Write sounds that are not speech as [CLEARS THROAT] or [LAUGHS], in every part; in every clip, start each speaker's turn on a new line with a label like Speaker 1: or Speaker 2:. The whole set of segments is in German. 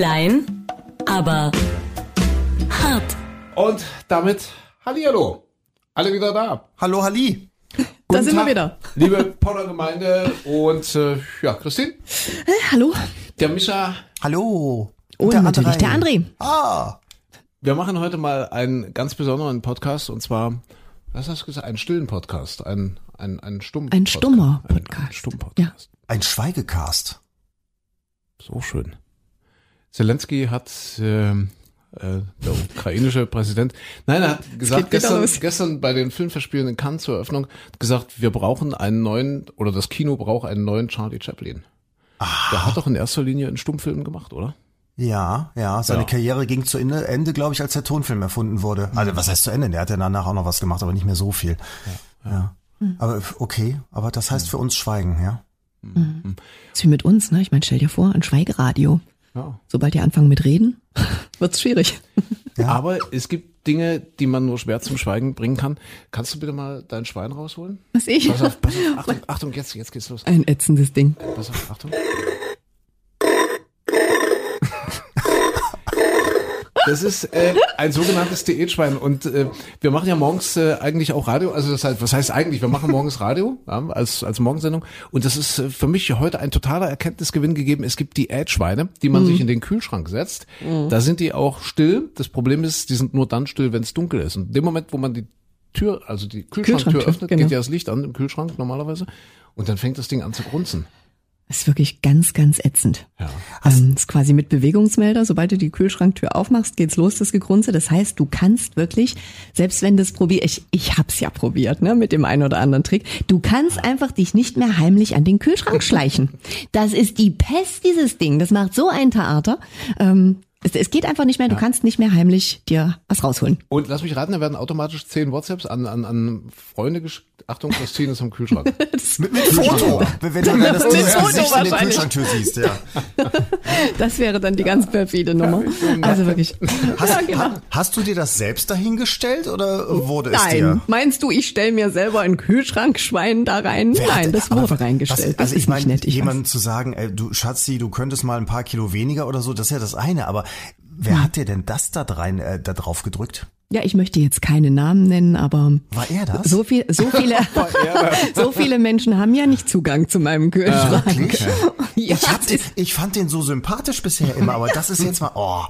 Speaker 1: Klein, aber hart.
Speaker 2: Und damit Hallihallo. Alle wieder da.
Speaker 3: Hallo, Halli.
Speaker 4: Da sind wir
Speaker 2: Tag,
Speaker 4: wieder.
Speaker 2: Liebe Potter Gemeinde und äh, ja, Christine,
Speaker 4: Äh, hallo.
Speaker 2: der Mischa.
Speaker 3: Hallo.
Speaker 4: Und
Speaker 3: der
Speaker 4: natürlich der
Speaker 3: André.
Speaker 4: André.
Speaker 3: Ah,
Speaker 2: Wir machen heute mal einen ganz besonderen Podcast und zwar, was hast du gesagt, einen stillen Podcast, ein ein ein stumm
Speaker 4: Ein stummer
Speaker 2: Ein, ein
Speaker 4: Podcast.
Speaker 2: stumm Podcast.
Speaker 3: ein Schweigecast.
Speaker 2: So schön. Zelensky hat äh, äh, der ukrainische Präsident, nein, er hat gesagt gestern, gestern bei den Filmverspielen in Cannes zur Eröffnung gesagt, wir brauchen einen neuen oder das Kino braucht einen neuen Charlie Chaplin. Der hat doch in erster Linie einen Stummfilm gemacht, oder?
Speaker 3: Ja, ja, seine
Speaker 2: Ja.
Speaker 3: Karriere ging zu Ende, Ende glaube ich, als der Tonfilm erfunden wurde. Also was heißt zu Ende? Der hat ja danach auch noch was gemacht, aber nicht mehr so viel. Ja. Aber okay, aber das heißt für uns Schweigen, ja?
Speaker 4: Ist wie mit uns, ne? Ich meine, stell dir vor, ein Schweigeradio.
Speaker 2: Ja.
Speaker 4: Sobald die anfangen mit Reden, [LAUGHS] wird's schwierig.
Speaker 3: Ja.
Speaker 2: Aber es gibt Dinge, die man nur schwer zum Schweigen bringen kann. Kannst du bitte mal dein Schwein rausholen?
Speaker 4: Was ich?
Speaker 2: Pass auf, pass auf, [LAUGHS] Achtung, Achtung, jetzt, jetzt geht's los.
Speaker 4: Ein ätzendes Ding.
Speaker 2: Pass auf, Achtung. Das ist äh, ein sogenanntes Diätschwein und äh, wir machen ja morgens äh, eigentlich auch Radio, also das heißt, was heißt eigentlich, wir machen morgens Radio ja, als als Morgensendung und das ist äh, für mich heute ein totaler Erkenntnisgewinn gegeben. Es gibt Diätschweine, die man sich in den Kühlschrank setzt. Da sind die auch still. Das Problem ist, die sind nur dann still, wenn es dunkel ist. Und in dem Moment, wo man die Tür, also die Kühlschranktür
Speaker 4: Kühlschranktür,
Speaker 2: öffnet,
Speaker 4: genau.
Speaker 2: geht ja das Licht an im Kühlschrank normalerweise und dann fängt das Ding an zu grunzen.
Speaker 4: Das ist wirklich ganz, ganz ätzend.
Speaker 2: Ja.
Speaker 4: Ähm, ist quasi mit Bewegungsmelder. Sobald du die Kühlschranktür aufmachst, geht's los, das Gegrunze. Das heißt, du kannst wirklich, selbst wenn das probier, ich, ich hab's ja probiert, ne, mit dem einen oder anderen Trick. Du kannst einfach dich nicht mehr heimlich an den Kühlschrank schleichen. Das ist die Pest, dieses Ding. Das macht so ein Theater. Ähm, es, es geht einfach nicht mehr. Du kannst nicht mehr heimlich dir was rausholen.
Speaker 2: Und lass mich raten, da werden automatisch zehn WhatsApps an, an, an Freunde geschickt. Achtung, Christine ist am Kühlschrank. [LAUGHS]
Speaker 3: Mit, mit Foto. Wenn wenn du das
Speaker 4: Mit
Speaker 3: dieses
Speaker 4: Foto
Speaker 3: in der
Speaker 4: wahrscheinlich.
Speaker 3: Kühlschranktür siehst, ja. [LAUGHS]
Speaker 4: Das wäre dann die ganz perfide Nummer. Also wirklich. [LAUGHS]
Speaker 3: Hast,
Speaker 4: Ja, genau.
Speaker 3: ha, hast du dir das selbst dahingestellt oder wurde es
Speaker 4: Nein.
Speaker 3: dir?
Speaker 4: Meinst du, ich stelle mir selber ein Kühlschrankschwein da rein?
Speaker 3: Wer
Speaker 4: Nein,
Speaker 3: hat-
Speaker 4: das wurde reingestellt.
Speaker 3: Was, also
Speaker 4: das
Speaker 3: ich
Speaker 4: ist
Speaker 3: meine, jemandem zu sagen, ey, du Schatzi, du könntest mal ein paar Kilo weniger oder so, das ist ja das eine. Aber. Wer hat dir denn das da rein, äh, da drauf gedrückt?
Speaker 4: Ja, ich möchte jetzt keine Namen nennen, aber
Speaker 3: War er das?
Speaker 4: so viel, so viele, [LAUGHS] [LAUGHS] so viele Menschen haben ja nicht Zugang zu meinem Kühlschrank.
Speaker 3: wirklich? [LAUGHS]
Speaker 4: Ja,
Speaker 3: Ich, hab den, ich fand den so sympathisch bisher immer, aber das ist jetzt mal, oh,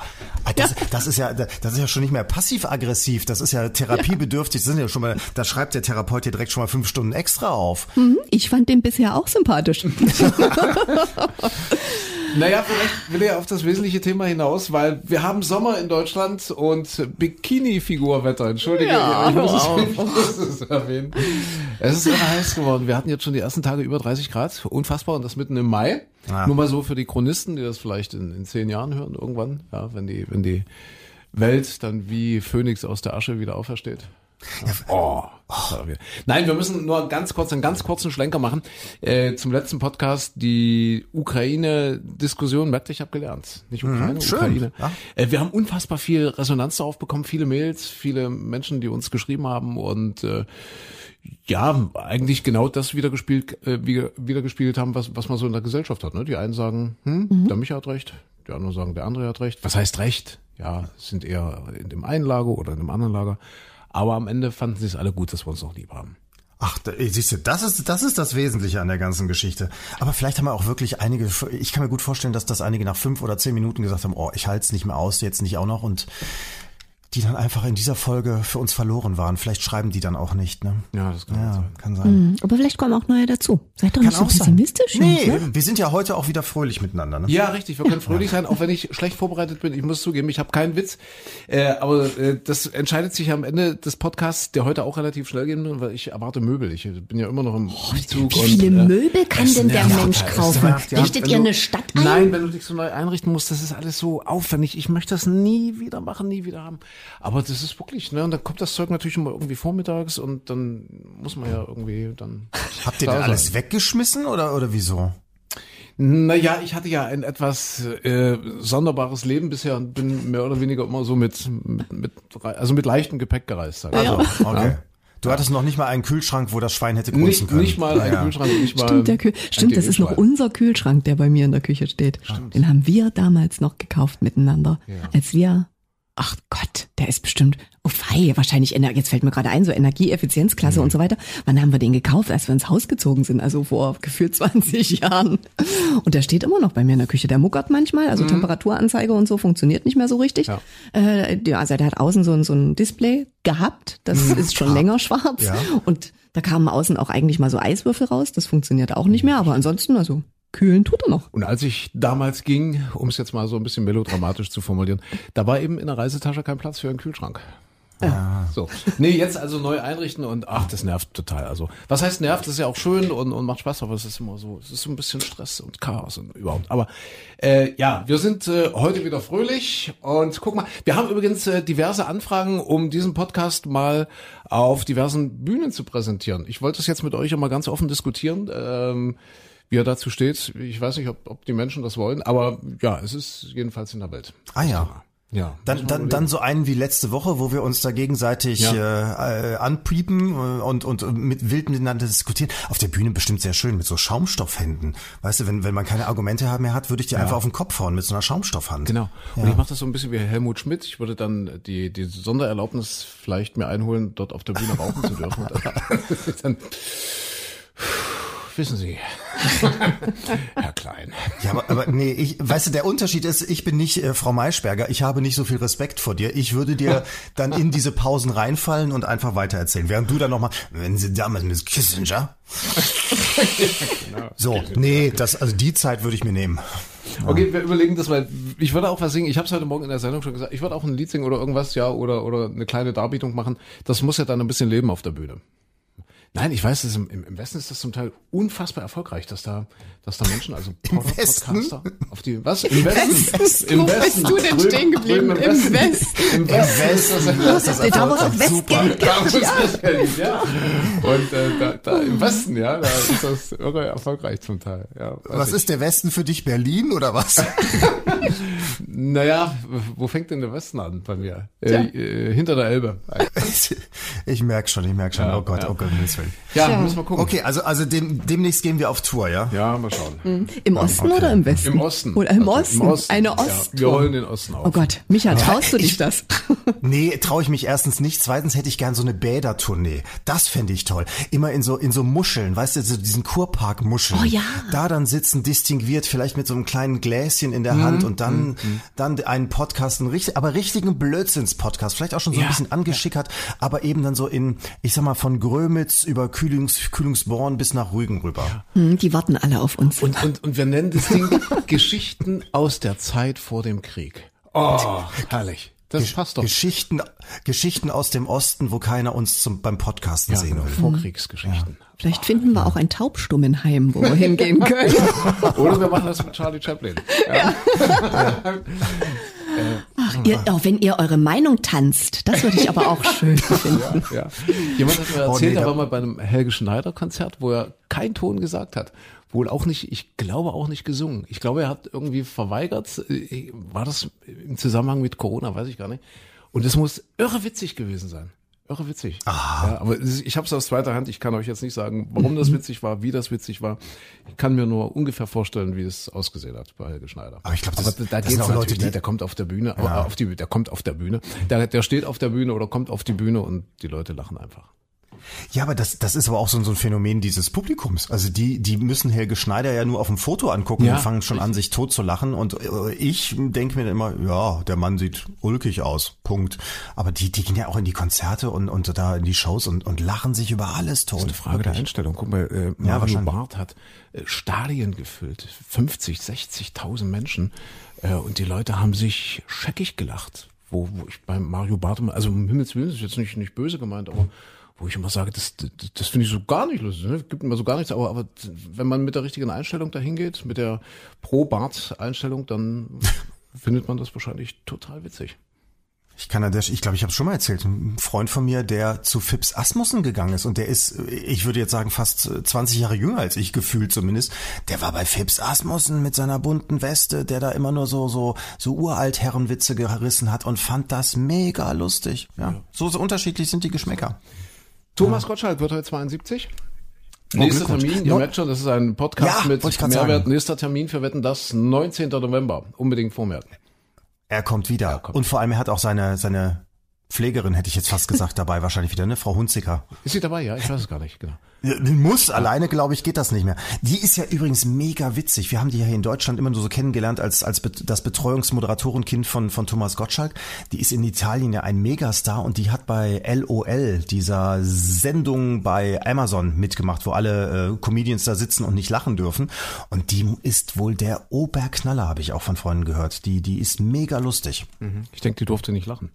Speaker 3: das, das ist ja, das ist ja schon nicht mehr passiv-aggressiv, das ist ja therapiebedürftig, das sind ja schon mal, da schreibt der Therapeut hier direkt schon mal fünf Stunden extra auf.
Speaker 4: Hm, ich fand den bisher auch sympathisch.
Speaker 2: Naja, vielleicht will er auf das wesentliche Thema hinaus, weil wir haben Sommer in Deutschland und Bikini-Figurwetter. Entschuldige,
Speaker 4: Ja,
Speaker 2: ich, muss es, [LAUGHS] muss es erwähnen. Es ist irre heiß geworden. Wir hatten jetzt schon die ersten Tage über 30 Grad. Unfassbar und das mitten im Mai.
Speaker 3: Ja.
Speaker 2: Nur mal so für die Chronisten, die das vielleicht in, in zehn Jahren hören irgendwann, ja, wenn die, wenn die Welt dann wie Phönix aus der Asche wieder aufersteht. Oh, war wieder- Nein, wir müssen nur ganz kurz einen ganz kurzen Schlenker machen äh, zum letzten Podcast. Die Ukraine-Diskussion, merkt ich habe gelernt. Nicht Ukraine,
Speaker 3: schön,
Speaker 2: Ukraine.
Speaker 3: ja.
Speaker 2: Äh, wir haben unfassbar viel Resonanz darauf bekommen, viele Mails, viele Menschen, die uns geschrieben haben und äh, ja, eigentlich genau das wiedergespielt, äh, wieder, wiedergespielt haben, was, was man so in der Gesellschaft hat. Ne? Die einen sagen, hm, der Micha hat recht, die anderen sagen, der andere hat recht. Was heißt recht? Ja, sind eher in dem einen Lager oder in dem anderen Lager. Aber am Ende fanden sie es alle gut, dass wir uns noch lieb haben.
Speaker 3: Ach, siehst du, das ist, das ist das Wesentliche an der ganzen Geschichte. Aber vielleicht haben wir auch wirklich einige, ich kann mir gut vorstellen, dass das einige nach fünf oder zehn Minuten gesagt haben, oh, ich halte es nicht mehr aus, jetzt nicht auch noch und die dann einfach in dieser Folge für uns verloren waren. Vielleicht schreiben die dann auch nicht, ne?
Speaker 2: Ja, das kann
Speaker 3: Ja,
Speaker 2: sein.
Speaker 3: kann sein.
Speaker 4: Aber vielleicht kommen auch neue dazu. Seid doch
Speaker 3: Kann
Speaker 4: nicht so
Speaker 3: auch sein.
Speaker 4: pessimistisch.
Speaker 3: Nee,
Speaker 4: ne?
Speaker 3: wir sind ja heute auch wieder fröhlich miteinander, ne?
Speaker 2: Ja, richtig. Wir können fröhlich sein, auch wenn ich schlecht vorbereitet bin. Ich muss zugeben, ich habe keinen Witz. Äh, aber äh, das entscheidet sich am Ende des Podcasts, der heute auch relativ schnell gehen wird, weil ich erwarte Möbel. Ich bin ja immer noch im Umzug.
Speaker 1: Wie viele
Speaker 2: und, äh,
Speaker 1: Möbel kann denn der Mensch kaufen?
Speaker 2: nervt, ja.
Speaker 1: Richtet ihr eine Stadt ein?
Speaker 2: Nein, wenn du dich so neu einrichten musst, das ist alles so aufwendig. Ich möchte das nie wieder machen, nie wieder haben. Aber das ist wirklich, ne? Und dann kommt das Zeug natürlich immer irgendwie vormittags und dann muss man ja irgendwie dann.
Speaker 3: Habt ihr
Speaker 2: da
Speaker 3: denn
Speaker 2: sein.
Speaker 3: alles weggeschmissen oder, oder wieso?
Speaker 2: Naja, ich hatte ja ein etwas äh, sonderbares Leben bisher und bin mehr oder weniger immer so mit, mit, mit also mit leichtem Gepäck gereist. Sag ich
Speaker 4: Ja.
Speaker 2: mal.
Speaker 3: Okay. Du hattest noch nicht mal einen Kühlschrank, wo das Schwein hätte grunzen
Speaker 2: Nicht,
Speaker 3: können.
Speaker 2: nicht mal ein
Speaker 3: Ja.
Speaker 2: Kühlschrank, nicht mal
Speaker 4: Stimmt, der Kühl Stimmt, das ist noch unser Kühlschrank, der bei mir in der Küche steht. Den haben wir damals noch gekauft miteinander, als wir Ach Gott, der ist bestimmt, oh fei, wahrscheinlich, jetzt fällt mir gerade ein, so Energieeffizienzklasse und so weiter. Wann haben wir den gekauft? Als wir ins Haus gezogen sind, also vor gefühlt 20 Jahren. Und der steht immer noch bei mir in der Küche. Der muckert manchmal, also Temperaturanzeige und so funktioniert nicht mehr so richtig.
Speaker 2: Ja.
Speaker 4: Äh, also der hat außen so ein, so ein Display gehabt, das ist schon länger schwarz.
Speaker 3: Ja.
Speaker 4: Und da kamen außen auch eigentlich mal so Eiswürfel raus, das funktioniert auch nicht mehr, aber ansonsten, also kühlen tut er noch.
Speaker 2: Und als ich damals ging, um es jetzt mal so ein bisschen melodramatisch zu formulieren, da war eben in der Reisetasche kein Platz für einen Kühlschrank. Ja. So. Nee, jetzt also neu einrichten und ach, das nervt total. Also, was heißt nervt? Das ist ja auch schön und, und macht Spaß, aber es ist immer so, es ist so ein bisschen Stress und Chaos und überhaupt. Aber äh, ja, wir sind äh, heute wieder fröhlich und guck mal, wir haben übrigens äh, diverse Anfragen, um diesen Podcast mal auf diversen Bühnen zu präsentieren. Ich wollte es jetzt mit euch immer ganz offen diskutieren. Ähm, wie er dazu steht. Ich weiß nicht, ob, ob die Menschen das wollen, aber ja, es ist jedenfalls in der Welt.
Speaker 3: Ah ja.
Speaker 2: Ja.
Speaker 3: Dann, dann, dann so einen wie letzte Woche, wo wir uns da gegenseitig äh, äh, anpiepen äh, und, und mit wild miteinander diskutieren. Auf der Bühne bestimmt sehr schön mit so Schaumstoffhänden. Weißt du, wenn, wenn man keine Argumente mehr hat, würde ich dir einfach auf den Kopf hauen mit so einer Schaumstoffhand.
Speaker 2: Genau. Und ich mache das so ein bisschen wie Helmut Schmidt. Ich würde dann die, die Sondererlaubnis vielleicht mir einholen, dort auf der Bühne rauchen zu dürfen. [LAUGHS] Dann, wissen Sie, [LAUGHS] Herr Klein.
Speaker 3: Ja, aber, aber nee, ich, weißt du, der Unterschied ist, ich bin nicht äh, Frau Maischberger, ich habe nicht so viel Respekt vor dir. Ich würde dir [LAUGHS] dann in diese Pausen reinfallen und einfach weitererzählen. Während du dann nochmal, wenn sie damals mit Kissinger. So, nee, das, also die Zeit würde ich mir nehmen.
Speaker 2: Okay, wir überlegen das mal. Ich würde auch was singen. Ich habe es heute Morgen in der Sendung schon gesagt. Ich würde auch ein Lied singen oder irgendwas, ja, oder oder eine kleine Darbietung machen. Das muss ja dann ein bisschen leben auf der Bühne. Nein, ich weiß, im im Westen ist das zum Teil unfassbar erfolgreich, dass da, dass da Menschen, also Pod-
Speaker 3: Westen?
Speaker 2: Podcaster, auf die, was? Im Westen?
Speaker 4: Wo bist du denn stehen geblieben?
Speaker 2: drüben
Speaker 4: Im Westen.
Speaker 2: Im Westen ist das,
Speaker 3: Das ist
Speaker 4: Da Westgeld.
Speaker 2: muss das Geld, ja. Und äh, da, da im Westen, ja, da ist das irre erfolgreich zum Teil. Ja,
Speaker 3: Was
Speaker 2: ich.
Speaker 3: ist der Westen für dich, Berlin oder was? [LAUGHS]
Speaker 2: Naja, wo fängt denn der Westen an bei mir? Äh, äh, hinter der Elbe. [LAUGHS]
Speaker 3: Ich merk schon, ich merk schon.
Speaker 2: Ja,
Speaker 3: oh Gott,
Speaker 2: ja.
Speaker 3: oh Gott, Willen.
Speaker 2: Ja, müssen wir gucken.
Speaker 3: Okay, also, also dem, demnächst gehen wir auf Tour, ja?
Speaker 2: Ja, mal schauen.
Speaker 4: Im Osten oder im Westen?
Speaker 2: Im Osten.
Speaker 4: Oder im
Speaker 2: Also
Speaker 4: Osten.
Speaker 2: Im Osten.
Speaker 4: Eine
Speaker 2: Ja,
Speaker 4: Osttour.
Speaker 2: wir rollen den Osten auf.
Speaker 4: Oh Gott, Micha, traust du dich das? [LAUGHS]
Speaker 3: Nee, traue ich mich erstens nicht. Zweitens hätte ich gern so eine Bädertournee. Das fände ich toll. Immer in so in so Muscheln, weißt du, so diesen Kurpark-Muscheln.
Speaker 4: Oh ja.
Speaker 3: Da dann sitzen, distinguiert, vielleicht mit so einem kleinen Gläschen in der
Speaker 2: Mhm.
Speaker 3: Hand und dann dann einen Podcast, einen richtig, aber richtigen Blödsinns-Podcast, vielleicht auch schon so ein
Speaker 2: Ja,
Speaker 3: bisschen angeschickert, aber eben dann so in, ich sag mal, von Grömitz über Kühlungs, Kühlungsborn bis nach Rügen rüber.
Speaker 4: Hm, Die warten alle auf uns.
Speaker 2: Und, und, und wir nennen das Ding [LAUGHS] Geschichten aus der Zeit vor dem Krieg. Oh, herrlich. Das passt doch.
Speaker 3: Geschichten, Geschichten aus dem Osten, wo keiner uns zum, beim Podcasten
Speaker 2: Ja,
Speaker 3: sehen will.
Speaker 2: Vorkriegsgeschichten.
Speaker 4: Vielleicht finden wir auch ein Taubstummenheim, wo wir hingehen [LAUGHS] können.
Speaker 2: Oder wir machen das mit Charlie Chaplin. Ja. [LAUGHS]
Speaker 4: ihr, oh, wenn ihr eure Meinung tanzt, das würde ich aber auch [LAUGHS] schön finden.
Speaker 2: Ja. Jemand hat mir
Speaker 3: Oh,
Speaker 2: erzählt,
Speaker 3: nee,
Speaker 2: er war mal bei einem Helge Schneider Konzert, wo er keinen Ton gesagt hat. Wohl auch nicht, ich glaube auch nicht gesungen. Ich glaube, er hat irgendwie verweigert. äh, War das im Zusammenhang mit Corona, weiß ich gar nicht. Und es muss irre witzig gewesen sein. Irre witzig. Ja, aber ich habe es aus zweiter Hand. Ich kann euch jetzt nicht sagen, warum das [LAUGHS] witzig war, wie das witzig war. Ich kann mir nur ungefähr vorstellen, wie es ausgesehen hat bei Helge Schneider.
Speaker 3: Aber ich glaub, das-
Speaker 2: da
Speaker 3: das
Speaker 2: geht's
Speaker 3: Leute, die-
Speaker 2: ne, der kommt auf der Bühne, äh, auf die, der kommt auf der Bühne, der, der steht auf der Bühne oder kommt auf die Bühne und die Leute lachen einfach.
Speaker 3: Ja, aber das, das ist aber auch so, ein- so ein Phänomen dieses Publikums. Also die, die müssen Helge Schneider ja nur auf dem Foto angucken
Speaker 2: Ja,
Speaker 3: und fangen schon an, sich tot zu lachen. Und äh, ich denke mir dann immer, ja, der Mann sieht ulkig aus. Punkt. Aber die, die gehen ja auch in die Konzerte und, und da in die Shows und, und lachen sich über alles tot.
Speaker 2: Das ist eine Frage der
Speaker 3: Wirklich.
Speaker 2: Einstellung. Guck mal, äh, Mario
Speaker 3: wahrscheinlich.
Speaker 2: Barth hat äh, Stadien gefüllt, 50, 60.000 Menschen äh, und die Leute haben sich scheckig gelacht. Wo, wo ich beim Mario Barth, also um Himmels Willen, ist jetzt nicht, nicht böse gemeint, aber wo ich immer sage, das, das, das finde ich so gar nicht lustig, ne? gibt immer so gar nichts, aber, aber wenn man mit der richtigen Einstellung dahin geht, mit der Pro-Bart-Einstellung, dann [LAUGHS] findet man das wahrscheinlich total witzig.
Speaker 3: Ich kann an der, ich glaube, ich habe es schon mal erzählt. Ein Freund von mir, der zu Fips Asmussen gegangen ist und der ist, ich würde jetzt sagen, fast 20 Jahre jünger als ich gefühlt zumindest. Der war bei Fips Asmussen mit seiner bunten Weste, der da immer nur so so so uralt Herrenwitze gerissen hat und fand das mega lustig. Ja, so so unterschiedlich sind die Geschmäcker.
Speaker 2: Thomas Gottschalk wird heute 72. Nächster. Termin, ihr
Speaker 3: No-
Speaker 2: merkt schon, das ist ein Podcast
Speaker 3: Ja,
Speaker 2: mit Mehrwert.
Speaker 3: sagen.
Speaker 2: Nächster Termin für Wetten, das 19. November. Unbedingt vormerken.
Speaker 3: Er kommt wieder.
Speaker 2: kommt.
Speaker 3: Und vor allem, er hat auch seine, seine Pflegerin, hätte ich jetzt fast gesagt, [LAUGHS] dabei wahrscheinlich wieder, ne? Frau Hunziker.
Speaker 2: Ist sie dabei? Ja, ich weiß es gar nicht, genau.
Speaker 3: Muss, alleine glaube ich, geht das nicht mehr. Die ist ja übrigens mega witzig. Wir haben die ja hier in Deutschland immer nur so kennengelernt als, als das Betreuungsmoderatorenkind von, von Thomas Gottschalk. Die ist in Italien ja ein Megastar und die hat bei LOL, dieser Sendung bei Amazon mitgemacht, wo alle äh, Comedians da sitzen und nicht lachen dürfen. Und die ist wohl der Oberknaller, habe ich auch von Freunden gehört. Die, die ist mega lustig.
Speaker 2: Ich denke, die durfte nicht lachen.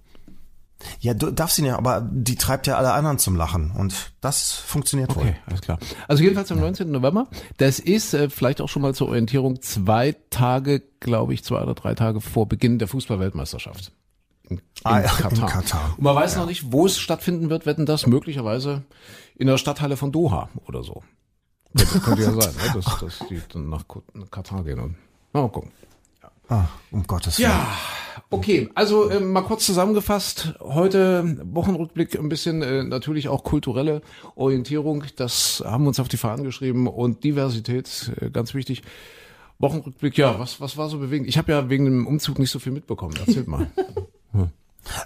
Speaker 3: Ja, du darfst sie ja, aber die treibt ja alle anderen zum Lachen und das funktioniert wohl.
Speaker 2: Okay, alles klar. Also jedenfalls am 19. November. Das ist äh, vielleicht auch schon mal zur Orientierung zwei Tage, glaube ich, zwei oder drei Tage vor Beginn der Fußballweltmeisterschaft. In, in,
Speaker 3: Ah, ja,
Speaker 2: Katar.
Speaker 3: in Katar.
Speaker 2: Und man weiß noch nicht, wo es stattfinden wird, wetten das möglicherweise in der Stadthalle von Doha oder so. Könnte, könnte ja [LAUGHS] sein, ne? dass, dass die dann nach Katar gehen und mal gucken.
Speaker 3: Ah, um Gottes Willen.
Speaker 2: Ja, okay. Also äh, mal kurz zusammengefasst. Heute Wochenrückblick, ein bisschen äh, natürlich auch kulturelle Orientierung. Das haben wir uns auf die Fahnen geschrieben und Diversität, äh, ganz wichtig. Wochenrückblick, ja, was, was war so bewegend? Ich habe ja wegen dem Umzug nicht so viel mitbekommen. Erzählt mal. [LAUGHS]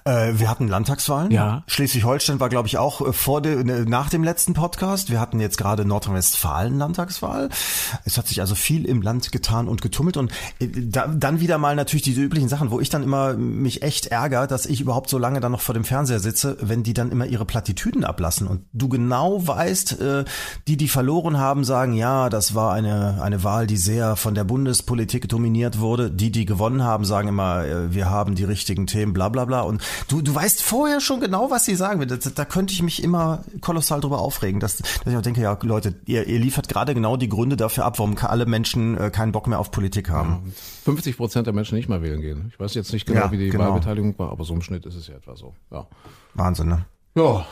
Speaker 3: Äh, wir hatten Landtagswahlen.
Speaker 2: Ja.
Speaker 3: Schleswig-Holstein war, glaube ich, auch äh, vor de, ne, nach dem letzten Podcast. Wir hatten jetzt gerade Nordrhein-Westfalen Landtagswahl. Es hat sich also viel im Land getan und getummelt und äh, da, dann wieder mal natürlich diese üblichen Sachen, wo ich dann immer mich echt ärgere, dass ich überhaupt so lange dann noch vor dem Fernseher sitze, wenn die dann immer ihre Plattitüden ablassen und du genau weißt, äh, die, die verloren haben, sagen, ja, das war eine, eine Wahl, die sehr von der Bundespolitik dominiert wurde. Die, die gewonnen haben, sagen immer, äh, wir haben die richtigen Themen, bla bla bla. Und du, du weißt vorher schon genau, was sie sagen. Da, da könnte ich mich immer kolossal drüber aufregen, dass, dass ich auch denke, ja Leute, ihr, ihr liefert gerade genau die Gründe dafür ab, warum alle Menschen äh, keinen Bock mehr auf Politik haben.
Speaker 2: 50 Prozent der Menschen nicht mal wählen gehen. Ich weiß jetzt nicht genau,
Speaker 3: Ja,
Speaker 2: wie die
Speaker 3: genau.
Speaker 2: Wahlbeteiligung war, aber so im Schnitt ist es ja etwa so. Ja.
Speaker 3: Wahnsinn, ne?
Speaker 2: Ja,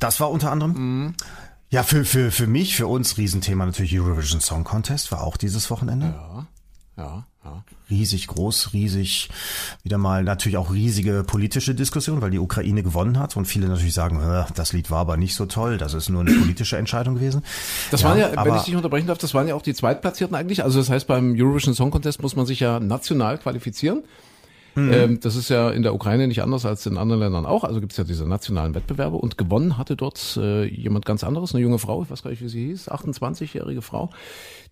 Speaker 3: Das war unter anderem. Ja, für, für, für mich, für uns Riesenthema natürlich Eurovision Song Contest, war auch dieses Wochenende.
Speaker 2: ja, ja, ja.
Speaker 3: riesig groß, riesig, wieder mal natürlich auch riesige politische Diskussion, weil die Ukraine gewonnen hat und viele natürlich sagen, "Äh, das Lied war aber nicht so toll, das ist nur eine politische Entscheidung gewesen.
Speaker 2: Das waren ja, wenn ich dich unterbrechen darf, das waren ja auch die Zweitplatzierten eigentlich. Also das heißt, beim Eurovision Song Contest muss man sich ja national qualifizieren. Ähm, das ist ja in der Ukraine nicht anders als in anderen Ländern auch. Also gibt es ja diese nationalen Wettbewerbe. Und gewonnen hatte dort äh, jemand ganz anderes, eine junge Frau, ich weiß gar nicht, wie sie hieß, 28-jährige Frau,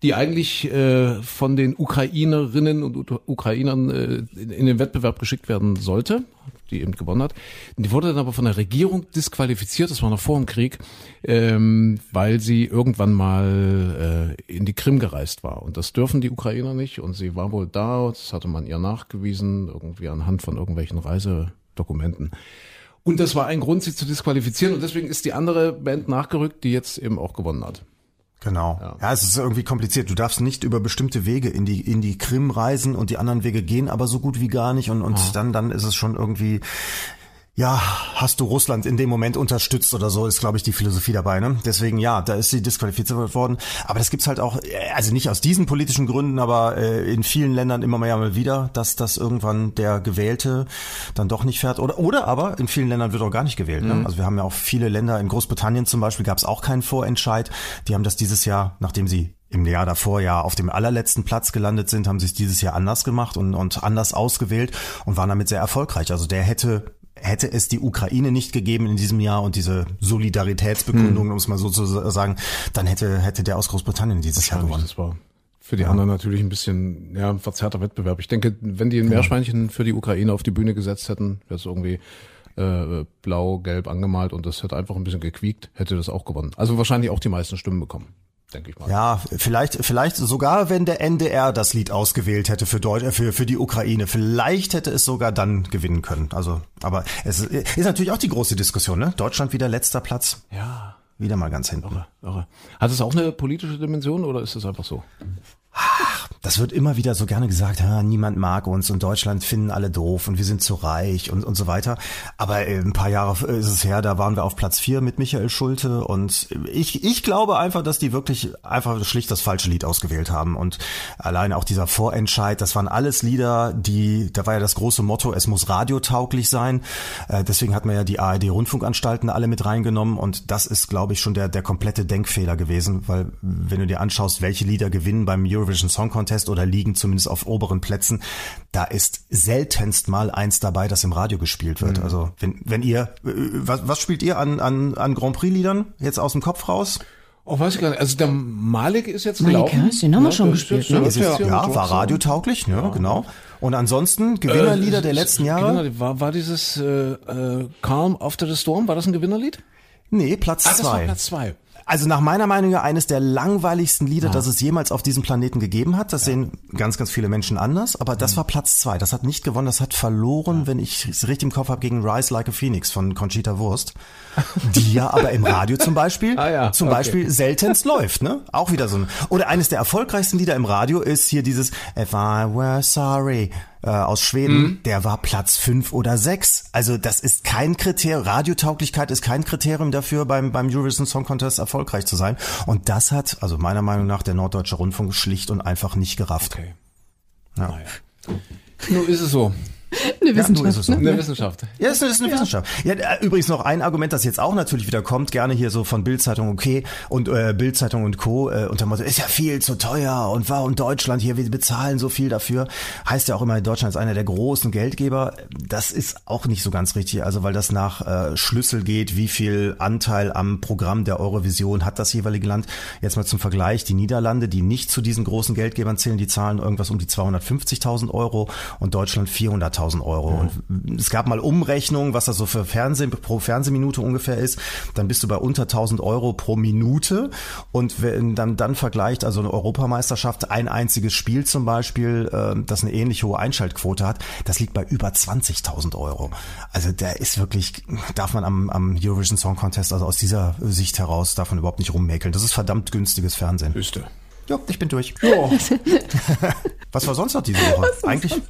Speaker 2: die eigentlich äh, von den Ukrainerinnen und Ukrainern äh, in den Wettbewerb geschickt werden sollte, die eben gewonnen hat. Die wurde dann aber von der Regierung disqualifiziert, das war noch vor dem Krieg, ähm, weil sie irgendwann mal äh, in die Krim gereist war. Und das dürfen die Ukrainer nicht. Und sie war wohl da, das hatte man ihr nachgewiesen, irgendwie anhand von irgendwelchen Reisedokumenten. Und das war ein Grund, sie zu disqualifizieren. Und deswegen ist die andere Band nachgerückt, die jetzt eben auch gewonnen hat.
Speaker 3: Genau. Ja. es ist irgendwie kompliziert. Du darfst nicht über bestimmte Wege in die in die Krim reisen und die anderen Wege gehen aber so gut wie gar nicht und und dann dann ist es schon irgendwie ja, hast du Russland in dem Moment unterstützt oder so, ist, glaube ich, die Philosophie dabei. Ne? Deswegen, ja, da ist sie disqualifiziert worden. Aber das gibt's halt auch, also nicht aus diesen politischen Gründen, aber äh, in vielen Ländern immer mal, ja mal wieder, dass das irgendwann der Gewählte dann doch nicht fährt. Oder, oder aber in vielen Ländern wird auch gar nicht gewählt. Ne? Also wir haben ja auch viele Länder, in Großbritannien zum Beispiel gab's auch keinen Vorentscheid. Die haben das dieses Jahr, nachdem sie im Jahr davor ja auf dem allerletzten Platz gelandet sind, haben sie es dieses Jahr anders gemacht und, und anders ausgewählt und waren damit sehr erfolgreich. Also der hätte hätte es die Ukraine nicht gegeben in diesem Jahr und diese Solidaritätsbekundung, um es mal so zu sagen, dann hätte hätte der aus Großbritannien dieses Jahr gewonnen.
Speaker 2: Das war für die anderen natürlich ein bisschen ja, ein verzerrter Wettbewerb. Ich denke, wenn die ein Meerschweinchen für die Ukraine auf die Bühne gesetzt hätten, wäre es irgendwie äh, blau, gelb angemalt und das hätte einfach ein bisschen gequiekt, hätte das auch gewonnen. Also wahrscheinlich auch die meisten Stimmen bekommen, denke ich mal.
Speaker 3: Ja, vielleicht, vielleicht sogar, wenn der NDR das Lied ausgewählt hätte für Deutsch, äh, für, für die Ukraine, vielleicht hätte es sogar dann gewinnen können. Also, aber es ist natürlich auch die große Diskussion, ne? Deutschland wieder letzter Platz,
Speaker 2: Ja.
Speaker 3: wieder mal ganz hinten.
Speaker 2: Irre, irre. Hat es auch eine politische Dimension oder ist es einfach so?
Speaker 3: Das wird immer wieder so gerne gesagt, ha, niemand mag uns und Deutschland finden alle doof und wir sind zu reich und, und so weiter. Aber äh, ein paar Jahre ist es her, da waren wir auf Platz vier mit Michael Schulte und ich, ich glaube einfach, dass die wirklich einfach schlicht das falsche Lied ausgewählt haben und allein auch dieser Vorentscheid, das waren alles Lieder, die, da war ja das große Motto, es muss radiotauglich sein. Äh, deswegen hat man ja die ARD-Rundfunkanstalten alle mit reingenommen und das ist, glaube ich, schon der, der komplette Denkfehler gewesen, weil wenn du dir anschaust, welche Lieder gewinnen beim Eurovision Song Contest oder liegen zumindest auf oberen Plätzen, da ist seltenst mal eins dabei, das im Radio gespielt wird. Mhm. Also wenn, wenn ihr, äh, was, was spielt ihr an, an, an Grand Prix-Liedern jetzt aus dem Kopf raus?
Speaker 2: Oh, weiß ich gar nicht. Also der Malik ist jetzt Malik gelaufen.
Speaker 4: Malik, den haben wir schon gespielt. Ne?
Speaker 3: Ja, ja, war radiotauglich, ja, genau. Und ansonsten Gewinnerlieder äh, der letzten Jahre?
Speaker 2: War, war dieses äh, äh, Calm After the Storm, war das ein Gewinnerlied?
Speaker 3: Nee, Platz ah, zwei. Das war
Speaker 2: Platz zwei.
Speaker 3: Also nach meiner Meinung eines der langweiligsten Lieder, ja. das es jemals auf diesem Planeten gegeben hat. Das ja. sehen ganz, ganz viele Menschen anders. Aber das mhm. war Platz zwei. Das hat nicht gewonnen. Das hat verloren, ja. wenn ich es richtig im Kopf habe, gegen Rise Like a Phoenix von Conchita Wurst. Die ja aber im Radio zum Beispiel, ah, ja. zum okay. Beispiel seltenst läuft, ne? Auch wieder so ein, oder eines der erfolgreichsten Lieder im Radio ist hier dieses If I Were Sorry äh, aus Schweden, mhm. der war Platz fünf oder sechs. Also das ist kein Kriterium, Radiotauglichkeit ist kein Kriterium dafür, beim, beim Eurovision Song Contest erfolgreich zu sein. Und das hat, also meiner Meinung nach, der Norddeutsche Rundfunk schlicht und einfach nicht gerafft.
Speaker 2: Okay. Ja. Naja. Nur ist es so.
Speaker 4: Eine Wissenschaft.
Speaker 3: Ja, so.
Speaker 4: ne?
Speaker 3: Eine Wissenschaft. Ja, es ist eine ja. Wissenschaft. Ja, äh, übrigens noch ein Argument, das jetzt auch natürlich wieder kommt, gerne hier so von Bildzeitung okay und äh, Bildzeitung und Co. Äh, unter Motto, ist ja viel zu teuer und warum Deutschland hier, wir bezahlen so viel dafür. Heißt ja auch immer, Deutschland ist einer der großen Geldgeber. Das ist auch nicht so ganz richtig, also weil das nach äh, Schlüssel geht, wie viel Anteil am Programm der Eurovision hat das jeweilige Land. Jetzt mal zum Vergleich, die Niederlande, die nicht zu diesen großen Geldgebern zählen, die zahlen irgendwas um die 250.000 Euro und Deutschland 400.000 1000 Euro. Ja. Und es gab mal Umrechnungen, was das so für Fernsehen, pro Fernsehminute ungefähr ist. Dann bist du bei unter 1000 Euro pro Minute. Und wenn dann, dann vergleicht, also eine Europameisterschaft, ein einziges Spiel zum Beispiel, äh, das eine ähnlich hohe Einschaltquote hat, das liegt bei über 20.000 Euro. Also der ist wirklich, darf man am, am Eurovision Song Contest, also aus dieser Sicht heraus, man überhaupt nicht rummäkeln. Das ist verdammt günstiges Fernsehen.
Speaker 2: Wüste.
Speaker 3: Ja, ich bin durch. Ja. [LAUGHS] [LAUGHS] Was war sonst noch diese Woche? Eigentlich.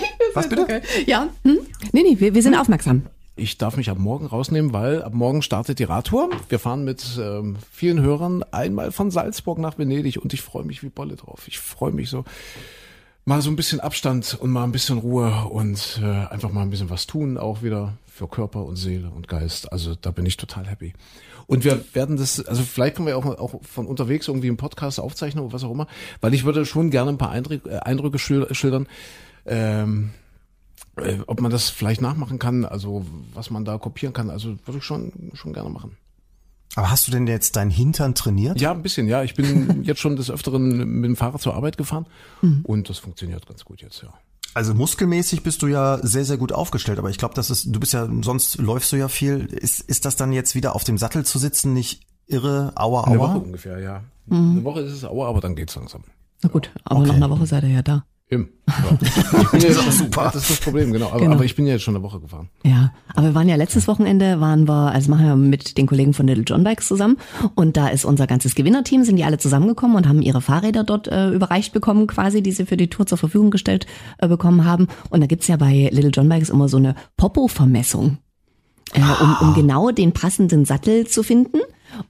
Speaker 3: [LAUGHS] Was bitte? Okay.
Speaker 4: Ja, hm? nee, nee, wir, wir sind aufmerksam.
Speaker 2: Ich darf mich ab morgen rausnehmen, weil ab morgen startet die Radtour. Wir fahren mit ähm, vielen Hörern einmal von Salzburg nach Venedig und ich freue mich wie Bolle drauf. Ich freue mich so mal so ein bisschen Abstand und mal ein bisschen Ruhe und äh, einfach mal ein bisschen was tun, auch wieder für Körper und Seele und Geist. Also da bin ich total happy. Und wir werden das, also vielleicht können wir auch, auch von unterwegs irgendwie einen Podcast aufzeichnen oder was auch immer, weil ich würde schon gerne ein paar Eindrücke, äh, Eindrücke schildern ähm, äh, ob man das vielleicht nachmachen kann, also was man da kopieren kann, also würde ich schon, schon gerne machen.
Speaker 3: Aber hast du denn jetzt deinen Hintern trainiert?
Speaker 2: Ja, ein bisschen, ja. Ich bin [LAUGHS] jetzt schon des Öfteren mit dem Fahrrad zur Arbeit gefahren mhm. und das funktioniert ganz gut jetzt, ja.
Speaker 3: Also muskelmäßig bist du ja sehr, sehr gut aufgestellt, aber ich glaube, das ist, du bist ja, sonst läufst du ja viel. Ist, ist das dann jetzt wieder auf dem Sattel zu sitzen nicht irre, aua, aua?
Speaker 2: Eine Woche ungefähr, ja. Mhm. Eine Woche ist es aua, aber dann geht's langsam.
Speaker 4: Na gut, aber okay. nach einer Woche seid ihr ja da.
Speaker 2: Im. Ja. [LAUGHS] das, super. das ist das Problem, genau. Aber, genau. aber ich bin ja jetzt schon eine Woche gefahren.
Speaker 4: Ja, aber wir waren ja letztes Wochenende, waren wir, also machen wir mit den Kollegen von Little John Bikes zusammen und da ist unser ganzes Gewinnerteam, sind die alle zusammengekommen und haben ihre Fahrräder dort äh, überreicht bekommen quasi, die sie für die Tour zur Verfügung gestellt äh, bekommen haben. Und da gibt's ja bei Little John Bikes immer so eine Popo-Vermessung. Äh, um, um genau den passenden Sattel zu finden.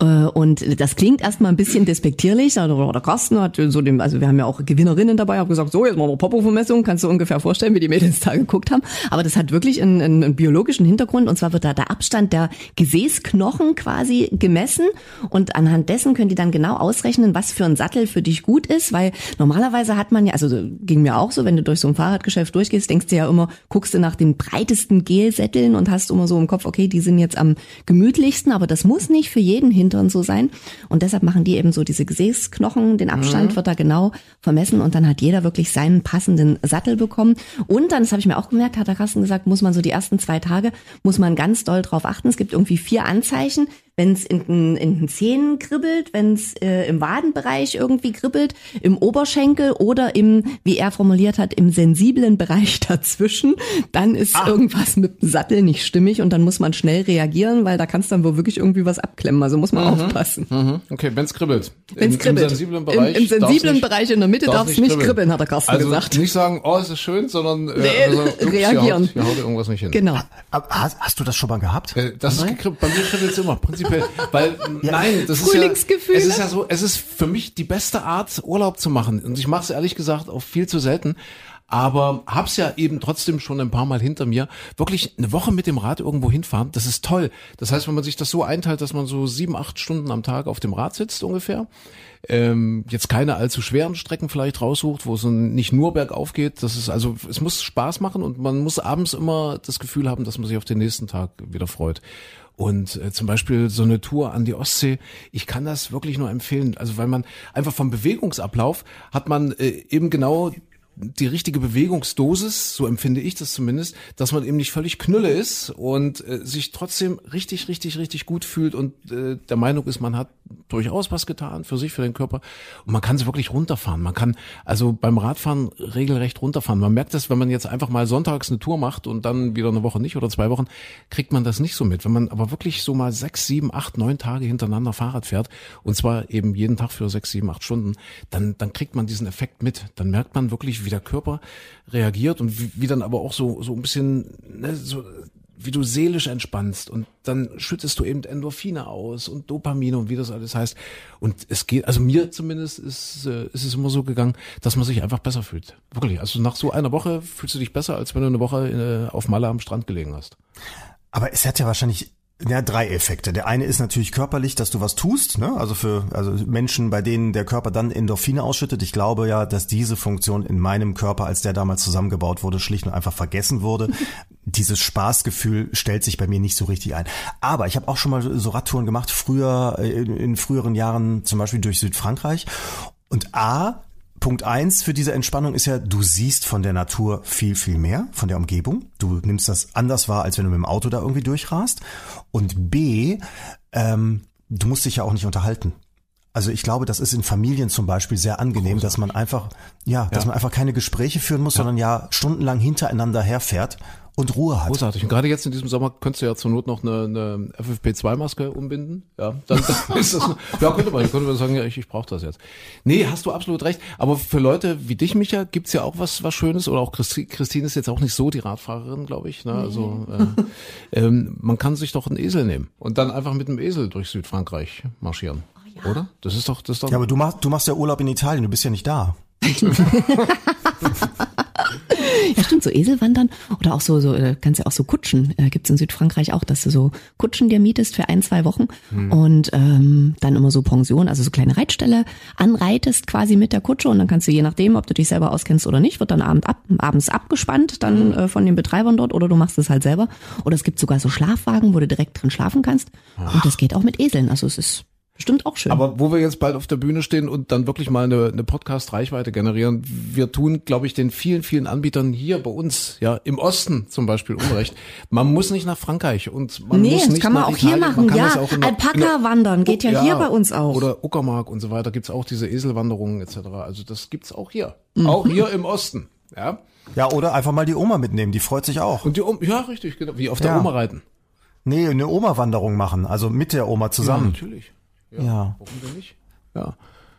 Speaker 4: Äh, und das klingt erstmal ein bisschen despektierlich. Also der Carsten hat so dem, also wir haben ja auch Gewinnerinnen dabei, habe gesagt, so jetzt machen wir Popo-Vermessung, kannst du ungefähr vorstellen, wie die Mädels da geguckt haben. Aber das hat wirklich einen, einen biologischen Hintergrund. Und zwar wird da der Abstand der Gesäßknochen quasi gemessen. Und anhand dessen können die dann genau ausrechnen, was für ein Sattel für dich gut ist, weil normalerweise hat man ja, also ging mir auch so, wenn du durch so ein Fahrradgeschäft durchgehst, denkst du ja immer, guckst du nach den breitesten Gelsätteln und hast immer so im Kopf, okay, die sind jetzt am gemütlichsten, aber das muss nicht für jeden Hintern so sein. Und deshalb machen die eben so diese Gesäßknochen, den Abstand mhm. wird da genau vermessen und dann hat jeder wirklich seinen passenden Sattel bekommen. Und dann, das habe ich mir auch gemerkt, hat der Carsten gesagt, muss man so die ersten zwei Tage, muss man ganz doll drauf achten. Es gibt irgendwie vier Anzeichen, wenn es in, den- in den Zähnen kribbelt, wenn es äh, im Wadenbereich irgendwie kribbelt, im Oberschenkel oder im, wie er formuliert hat, im sensiblen Bereich [LAUGHS] dazwischen, dann ist irgendwas mit dem Sattel nicht stimmig und dann muss man schnell reagieren, weil da kannst du dann wohl wirklich irgendwie was abklemmen. Also muss man aufpassen.
Speaker 2: Mhm. Okay, wenn's kribbelt.
Speaker 4: Wenn's
Speaker 2: Im-
Speaker 4: kribbelt.
Speaker 2: Im sensiblen
Speaker 4: Im-
Speaker 2: Bereich.
Speaker 4: im
Speaker 2: darf's
Speaker 4: sensiblen
Speaker 2: nicht-
Speaker 4: Bereich in der Mitte darf's nicht kribbeln, hat der Carsten
Speaker 2: also
Speaker 4: gesagt.
Speaker 2: Nicht sagen, oh, es ist schön, sondern äh,
Speaker 4: Nee,
Speaker 2: also, ups,
Speaker 4: reagieren.
Speaker 2: Hier haut, hier haut irgendwas nicht hin.
Speaker 4: Genau.
Speaker 3: Hast, hast du das schon mal gehabt?
Speaker 2: Äh, Das ist gekribbelt, bei mir kribbelt's immer, prinzipiell. Weil, nein, das ist ja, es ist ja so, es ist für mich die beste Art, Urlaub zu machen. Und ich mache es ehrlich gesagt auch viel zu selten. Aber hab's ja eben trotzdem schon ein paar Mal hinter mir. Wirklich eine Woche mit dem Rad irgendwo hinfahren, das ist toll. Das heißt, wenn man sich das so einteilt, dass man so sieben, acht Stunden am Tag auf dem Rad sitzt ungefähr, ähm, jetzt keine allzu schweren Strecken vielleicht raussucht, wo es nicht nur bergauf geht. Das ist also, es muss Spaß machen und man muss abends immer das Gefühl haben, dass man sich auf den nächsten Tag wieder freut. Und äh, zum Beispiel so eine Tour an die Ostsee, ich kann das wirklich nur empfehlen. Also weil man einfach vom Bewegungsablauf hat man äh, eben genau die richtige Bewegungsdosis, so empfinde ich das zumindest, dass man eben nicht völlig knülle ist und äh, sich trotzdem richtig, richtig, richtig gut fühlt und äh, der Meinung ist, man hat durchaus was getan für sich, für den Körper und man kann es wirklich runterfahren. Man kann also beim Radfahren regelrecht runterfahren. Man merkt das, wenn man jetzt einfach mal sonntags eine Tour macht und dann wieder eine Woche nicht oder zwei Wochen, kriegt man das nicht so mit. Wenn man aber wirklich so mal sechs, sieben, acht, neun Tage hintereinander Fahrrad fährt und zwar eben jeden Tag für sechs, sieben, acht Stunden, dann, dann kriegt man diesen Effekt mit. Dann merkt man wirklich, wie der Körper reagiert und wie, wie dann aber auch so, so ein bisschen, ne, so, wie du seelisch entspannst und dann schüttest du eben Endorphine aus und Dopamine und wie das alles heißt. Und es geht, also mir zumindest ist, äh, ist es immer so gegangen, dass man sich einfach besser fühlt. Wirklich. Also nach so einer Woche fühlst du dich besser, als wenn du eine Woche äh, auf Malle am Strand gelegen hast.
Speaker 3: Aber es hat ja wahrscheinlich ja, drei Effekte. Der eine ist natürlich körperlich, dass du was tust, ne? Also für also Menschen, bei denen der Körper dann Endorphine ausschüttet. Ich glaube ja, dass diese Funktion in meinem Körper, als der damals zusammengebaut wurde, schlicht und einfach vergessen wurde. [LAUGHS] Dieses Spaßgefühl stellt sich bei mir nicht so richtig ein. Aber ich habe auch schon mal so Radtouren gemacht, früher äh, in, in früheren Jahren, zum Beispiel durch Südfrankreich. Und A, Punkt eins für diese Entspannung ist ja, du siehst von der Natur viel, viel mehr, von der Umgebung. Du nimmst das anders wahr, als wenn du mit dem Auto da irgendwie durchrast. Und B, ähm, du musst dich ja auch nicht unterhalten. Also ich glaube, das ist in Familien zum Beispiel sehr angenehm, dass man einfach, ja, dass man einfach keine Gespräche führen muss, sondern ja stundenlang hintereinander herfährt und Ruhe hat.
Speaker 2: Großartig. Und gerade jetzt in diesem Sommer könntest du ja zur Not noch eine, eine FFP2-Maske umbinden. Ja, dann, dann [LAUGHS] ist das, ja, könnte man, könnte man sagen, ja, ich, ich brauche das jetzt. Nee, hast du absolut recht. Aber für Leute wie dich, Micha, gibt's ja auch was, was Schönes. Oder auch Christi, Christine ist jetzt auch nicht so die Radfahrerin, glaube ich. Ne? Also äh, ähm, man kann sich doch einen Esel nehmen und dann einfach mit einem Esel durch Südfrankreich marschieren. Oder? Das ist doch, das ist doch.
Speaker 3: Ja, aber du machst, du machst ja Urlaub in Italien, du bist ja nicht da. [LAUGHS] [LAUGHS]
Speaker 4: Ja, stimmt, so Eselwandern oder auch so, so äh, kannst ja auch so Kutschen, äh, gibt's in Südfrankreich auch, dass du so Kutschen dir mietest für ein, zwei Wochen und ähm, dann immer so Pension, also so kleine Reitstelle anreitest quasi mit der Kutsche und dann kannst du je nachdem, ob du dich selber auskennst oder nicht, wird dann abend ab, abends abgespannt dann äh, von den Betreibern dort oder du machst es halt selber. Oder es gibt sogar so Schlafwagen, wo du direkt drin schlafen kannst. Und das geht auch mit Eseln, also es ist bestimmt auch schön.
Speaker 2: Aber wo wir jetzt bald auf der Bühne stehen und dann wirklich mal eine, eine Podcast-Reichweite generieren, wir tun, glaube ich, den vielen, vielen Anbietern hier bei uns, ja, im Osten zum Beispiel Unrecht. Man muss nicht nach Frankreich und man
Speaker 4: Nee,
Speaker 2: muss
Speaker 4: das
Speaker 2: nicht
Speaker 4: kann man
Speaker 2: nach
Speaker 4: auch hier
Speaker 2: Italien.
Speaker 4: machen,
Speaker 2: kann
Speaker 4: ja.
Speaker 2: das in
Speaker 4: Alpaka
Speaker 2: in
Speaker 4: wandern geht ja hier bei uns auch.
Speaker 2: Oder Uckermark und so weiter gibt's auch diese Eselwanderungen etc. Also das gibt's auch hier.
Speaker 4: Mhm.
Speaker 2: Auch hier im Osten. Ja.
Speaker 3: Ja, oder einfach mal die Oma mitnehmen, die freut sich auch.
Speaker 2: Und die um ja, richtig, genau. Wie auf der
Speaker 3: Ja.
Speaker 2: Oma reiten.
Speaker 3: Nee, eine Oma-Wanderung machen, also mit der Oma zusammen.
Speaker 2: natürlich. Ja.
Speaker 3: Ja.
Speaker 2: Warum denn nicht? Ja.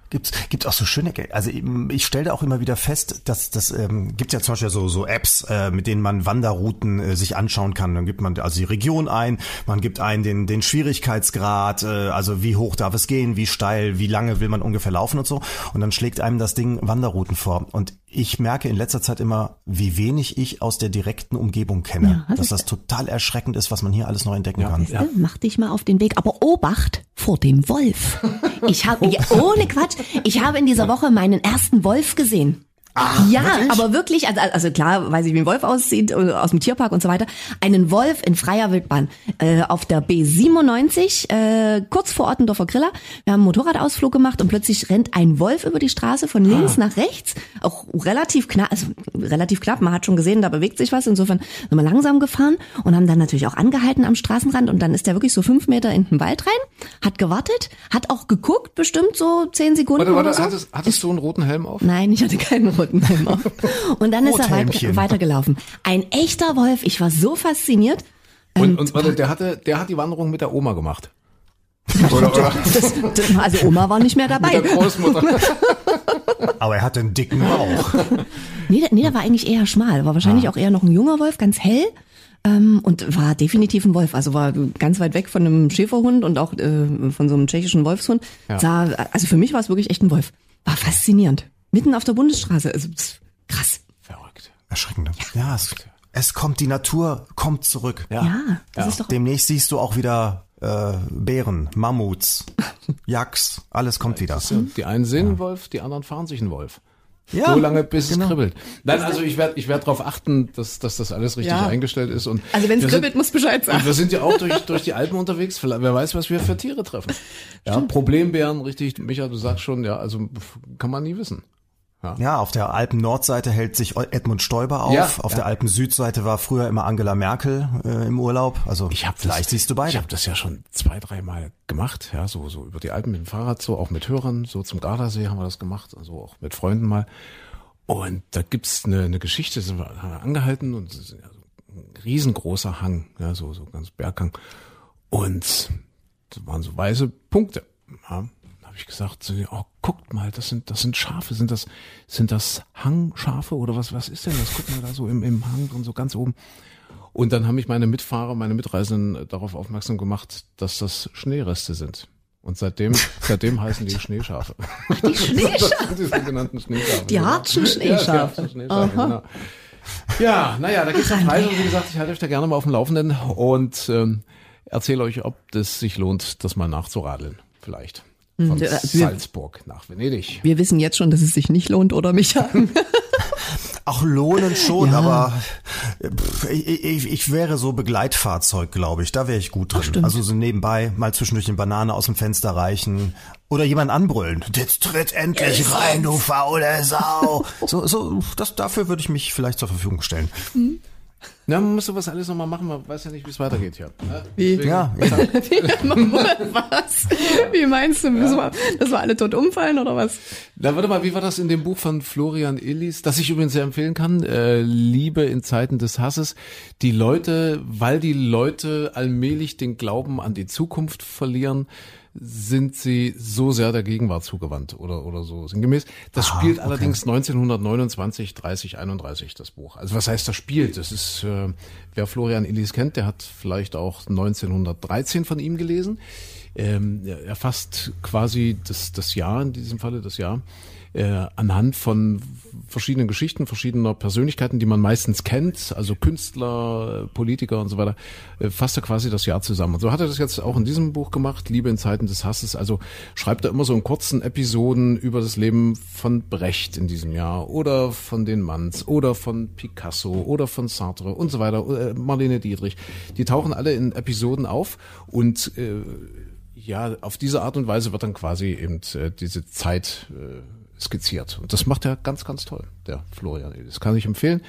Speaker 3: Gibt's gibt's auch so schöne, also ich stelle da auch immer wieder fest, dass das ähm, gibt ja zum Beispiel so so Apps, äh, mit denen man Wanderrouten äh, sich anschauen kann. Dann gibt man also die Region ein, man gibt ein den den Schwierigkeitsgrad, äh, also wie hoch darf es gehen, wie steil, wie lange will man ungefähr laufen und so. Und dann schlägt einem das Ding Wanderrouten vor. Und ich merke in letzter Zeit immer, wie wenig ich aus der direkten Umgebung kenne,
Speaker 4: Ja, das
Speaker 3: dass das total erschreckend ist, was man hier alles noch entdecken
Speaker 2: Ja.
Speaker 3: kann.
Speaker 4: Siehste, Mach dich mal auf den Weg, aber Obacht vor dem Wolf. Ich habe, [LAUGHS] ja, ohne Quatsch, ich habe in dieser Woche meinen ersten Wolf gesehen.
Speaker 3: Ach,
Speaker 4: ja,
Speaker 3: wirklich?
Speaker 4: aber wirklich, also, also klar, weiß ich, wie ein Wolf aussieht, äh, aus dem Tierpark und so weiter. Einen Wolf in freier Wildbahn äh, auf der B97, äh, kurz vor Ottendorfer Griller. Wir haben einen Motorradausflug gemacht und plötzlich rennt ein Wolf über die Straße von links nach rechts, auch relativ knapp, also relativ knapp. Man hat schon gesehen, da bewegt sich was. Insofern sind wir langsam gefahren und haben dann natürlich auch angehalten am Straßenrand und dann ist der wirklich so fünf Meter in den Wald rein, hat gewartet, hat auch geguckt, bestimmt so zehn Sekunden
Speaker 2: Warte,
Speaker 4: oder
Speaker 2: warte,
Speaker 4: so.
Speaker 2: hattest, hattest du einen roten Helm auf?
Speaker 4: Nein, ich hatte keinen roten Helm auf. [LAUGHS] Und dann ist er weit, weitergelaufen. Ein echter Wolf. Ich war so fasziniert.
Speaker 2: Und, und warte, der hatte, der hat die Wanderung mit der Oma gemacht. [LAUGHS] Oder, oder
Speaker 4: Das, das, also Oma war nicht mehr
Speaker 2: mit
Speaker 4: dabei.
Speaker 2: der Großmutter. [LAUGHS]
Speaker 3: Aber er hatte einen dicken Bauch.
Speaker 4: Nee, der- nee, der war eigentlich eher schmal. War wahrscheinlich auch eher noch ein junger Wolf, ganz hell. Ähm, und war definitiv ein Wolf. Also war ganz weit weg von einem Schäferhund und auch äh, von so einem tschechischen Wolfshund.
Speaker 2: Ja.
Speaker 4: Sah, also für mich war es wirklich echt ein Wolf. War faszinierend. Mitten auf der Bundesstraße. Also pff, krass.
Speaker 2: Verrückt.
Speaker 3: Erschreckend. Ja, es, es kommt, die Natur kommt zurück.
Speaker 4: Ja, das ist doch.
Speaker 3: Demnächst siehst du auch wieder äh, Bären, Mammuts, [LAUGHS] Yaks, alles kommt wieder.
Speaker 2: Die einen sehen einen Wolf, die anderen fahren sich einen Wolf.
Speaker 3: Ja,
Speaker 2: so lange, bis
Speaker 3: genau.
Speaker 2: es kribbelt. Nein, also ich werde ich werd darauf achten, dass, dass das alles richtig
Speaker 4: Ja.
Speaker 2: eingestellt ist. Und
Speaker 4: Also wenn es kribbelt,
Speaker 2: sind,
Speaker 4: muss Bescheid
Speaker 2: und
Speaker 4: sagen.
Speaker 2: wir sind ja auch durch, durch die [LAUGHS] Alpen unterwegs. Wer weiß, was wir für Tiere treffen. Ja, Problembären, richtig. Micha, du sagst schon, ja, also kann man nie wissen.
Speaker 3: Ja, auf der Alpen-Nordseite hält sich Edmund Stoiber auf.
Speaker 2: Ja,
Speaker 3: auf
Speaker 2: ja.
Speaker 3: der Alpen-Südseite war früher immer Angela Merkel äh, im Urlaub. Also
Speaker 2: Ich hab
Speaker 3: vielleicht
Speaker 2: das,
Speaker 3: siehst du beide.
Speaker 2: Ich habe das ja schon zwei, dreimal gemacht, ja, so so über die Alpen mit dem Fahrrad, so auch mit Hörern, so zum Gardasee haben wir das gemacht, also auch mit Freunden mal. Und da gibt's eine, eine Geschichte, sind wir, haben wir angehalten und es ist ja so ein riesengroßer Hang, ja, so so ganz Berghang. Und das waren so weiße Punkte. Ja. Habe ich gesagt, so, oh, guckt mal, das sind das sind Schafe, sind das sind das Hangschafe oder was was ist denn das? Guck mal da so im im Hang drin so ganz oben. Und dann haben mich meine Mitfahrer, meine Mitreisenden darauf aufmerksam gemacht, dass das Schneereste sind. Und seitdem, [LAUGHS] seitdem heißen die Schneeschafe.
Speaker 4: Die [LAUGHS] Schneeschafe.
Speaker 2: die sogenannten Schneeschafe.
Speaker 4: Die harten
Speaker 2: Ja,
Speaker 4: Schneeschafe.
Speaker 2: die harten Schneeschafe, genau. Ja, naja, da geht's noch weiter. Und wie gesagt, ich halte euch da gerne mal auf dem Laufenden und ähm, erzähle euch, ob das sich lohnt, das mal nachzuradeln. Vielleicht. Von
Speaker 4: Ja, wir-
Speaker 2: Salzburg nach Venedig.
Speaker 4: Wir wissen jetzt schon, dass es sich nicht lohnt, oder Micha? [LAUGHS]
Speaker 3: Auch lohnen schon,
Speaker 4: Ja.
Speaker 3: aber äh, pff, ich, ich, ich wäre so Begleitfahrzeug, glaube ich. Da wäre ich gut drin.
Speaker 4: stimmt.
Speaker 3: also so nebenbei mal zwischendurch eine Banane aus dem Fenster reichen oder jemand anbrüllen. Jetzt tritt endlich rein, du faule Sau. [LAUGHS] So, so, das, dafür würde ich mich vielleicht zur Verfügung stellen.
Speaker 2: Na, man muss sowas alles nochmal machen, man weiß ja nicht, wie es weitergeht hier. Ja,
Speaker 4: Wie?
Speaker 3: Ja, [LAUGHS]
Speaker 4: was? Wie meinst du? Müssen wir, dass wir alle tot umfallen oder was?
Speaker 2: Na, warte mal, wie war das in dem Buch von Florian Illis, das ich übrigens sehr empfehlen kann, äh, Liebe in Zeiten des Hasses. Die Leute, weil die Leute allmählich den Glauben an die Zukunft verlieren, sind sie so sehr der Gegenwart zugewandt oder, oder so sinngemäß. Das spielt allerdings 1929, 30, 31, das Buch. Also was heißt das spielt? Das ist, äh, wer Florian Illis kennt, der hat vielleicht auch 1913 von ihm gelesen. Ähm, er erfasst quasi das, das Jahr, in diesem Falle das Jahr, äh, anhand von verschiedenen Geschichten, verschiedener Persönlichkeiten, die man meistens kennt, also Künstler, Politiker und so weiter, äh, fasst er quasi das Jahr zusammen. Und so hat er das jetzt auch in diesem Buch gemacht, Liebe in Zeiten des Hasses. Also schreibt er immer so in kurzen Episoden über das Leben von Brecht in diesem Jahr oder von den Manns oder von Picasso oder von Sartre und so weiter, äh, Marlene Dietrich. Die tauchen alle in Episoden auf und äh, ja, auf diese Art und Weise wird dann quasi eben äh, diese Zeit äh, skizziert. Und das macht er ganz, ganz toll, der Florian. Das kann ich empfehlen.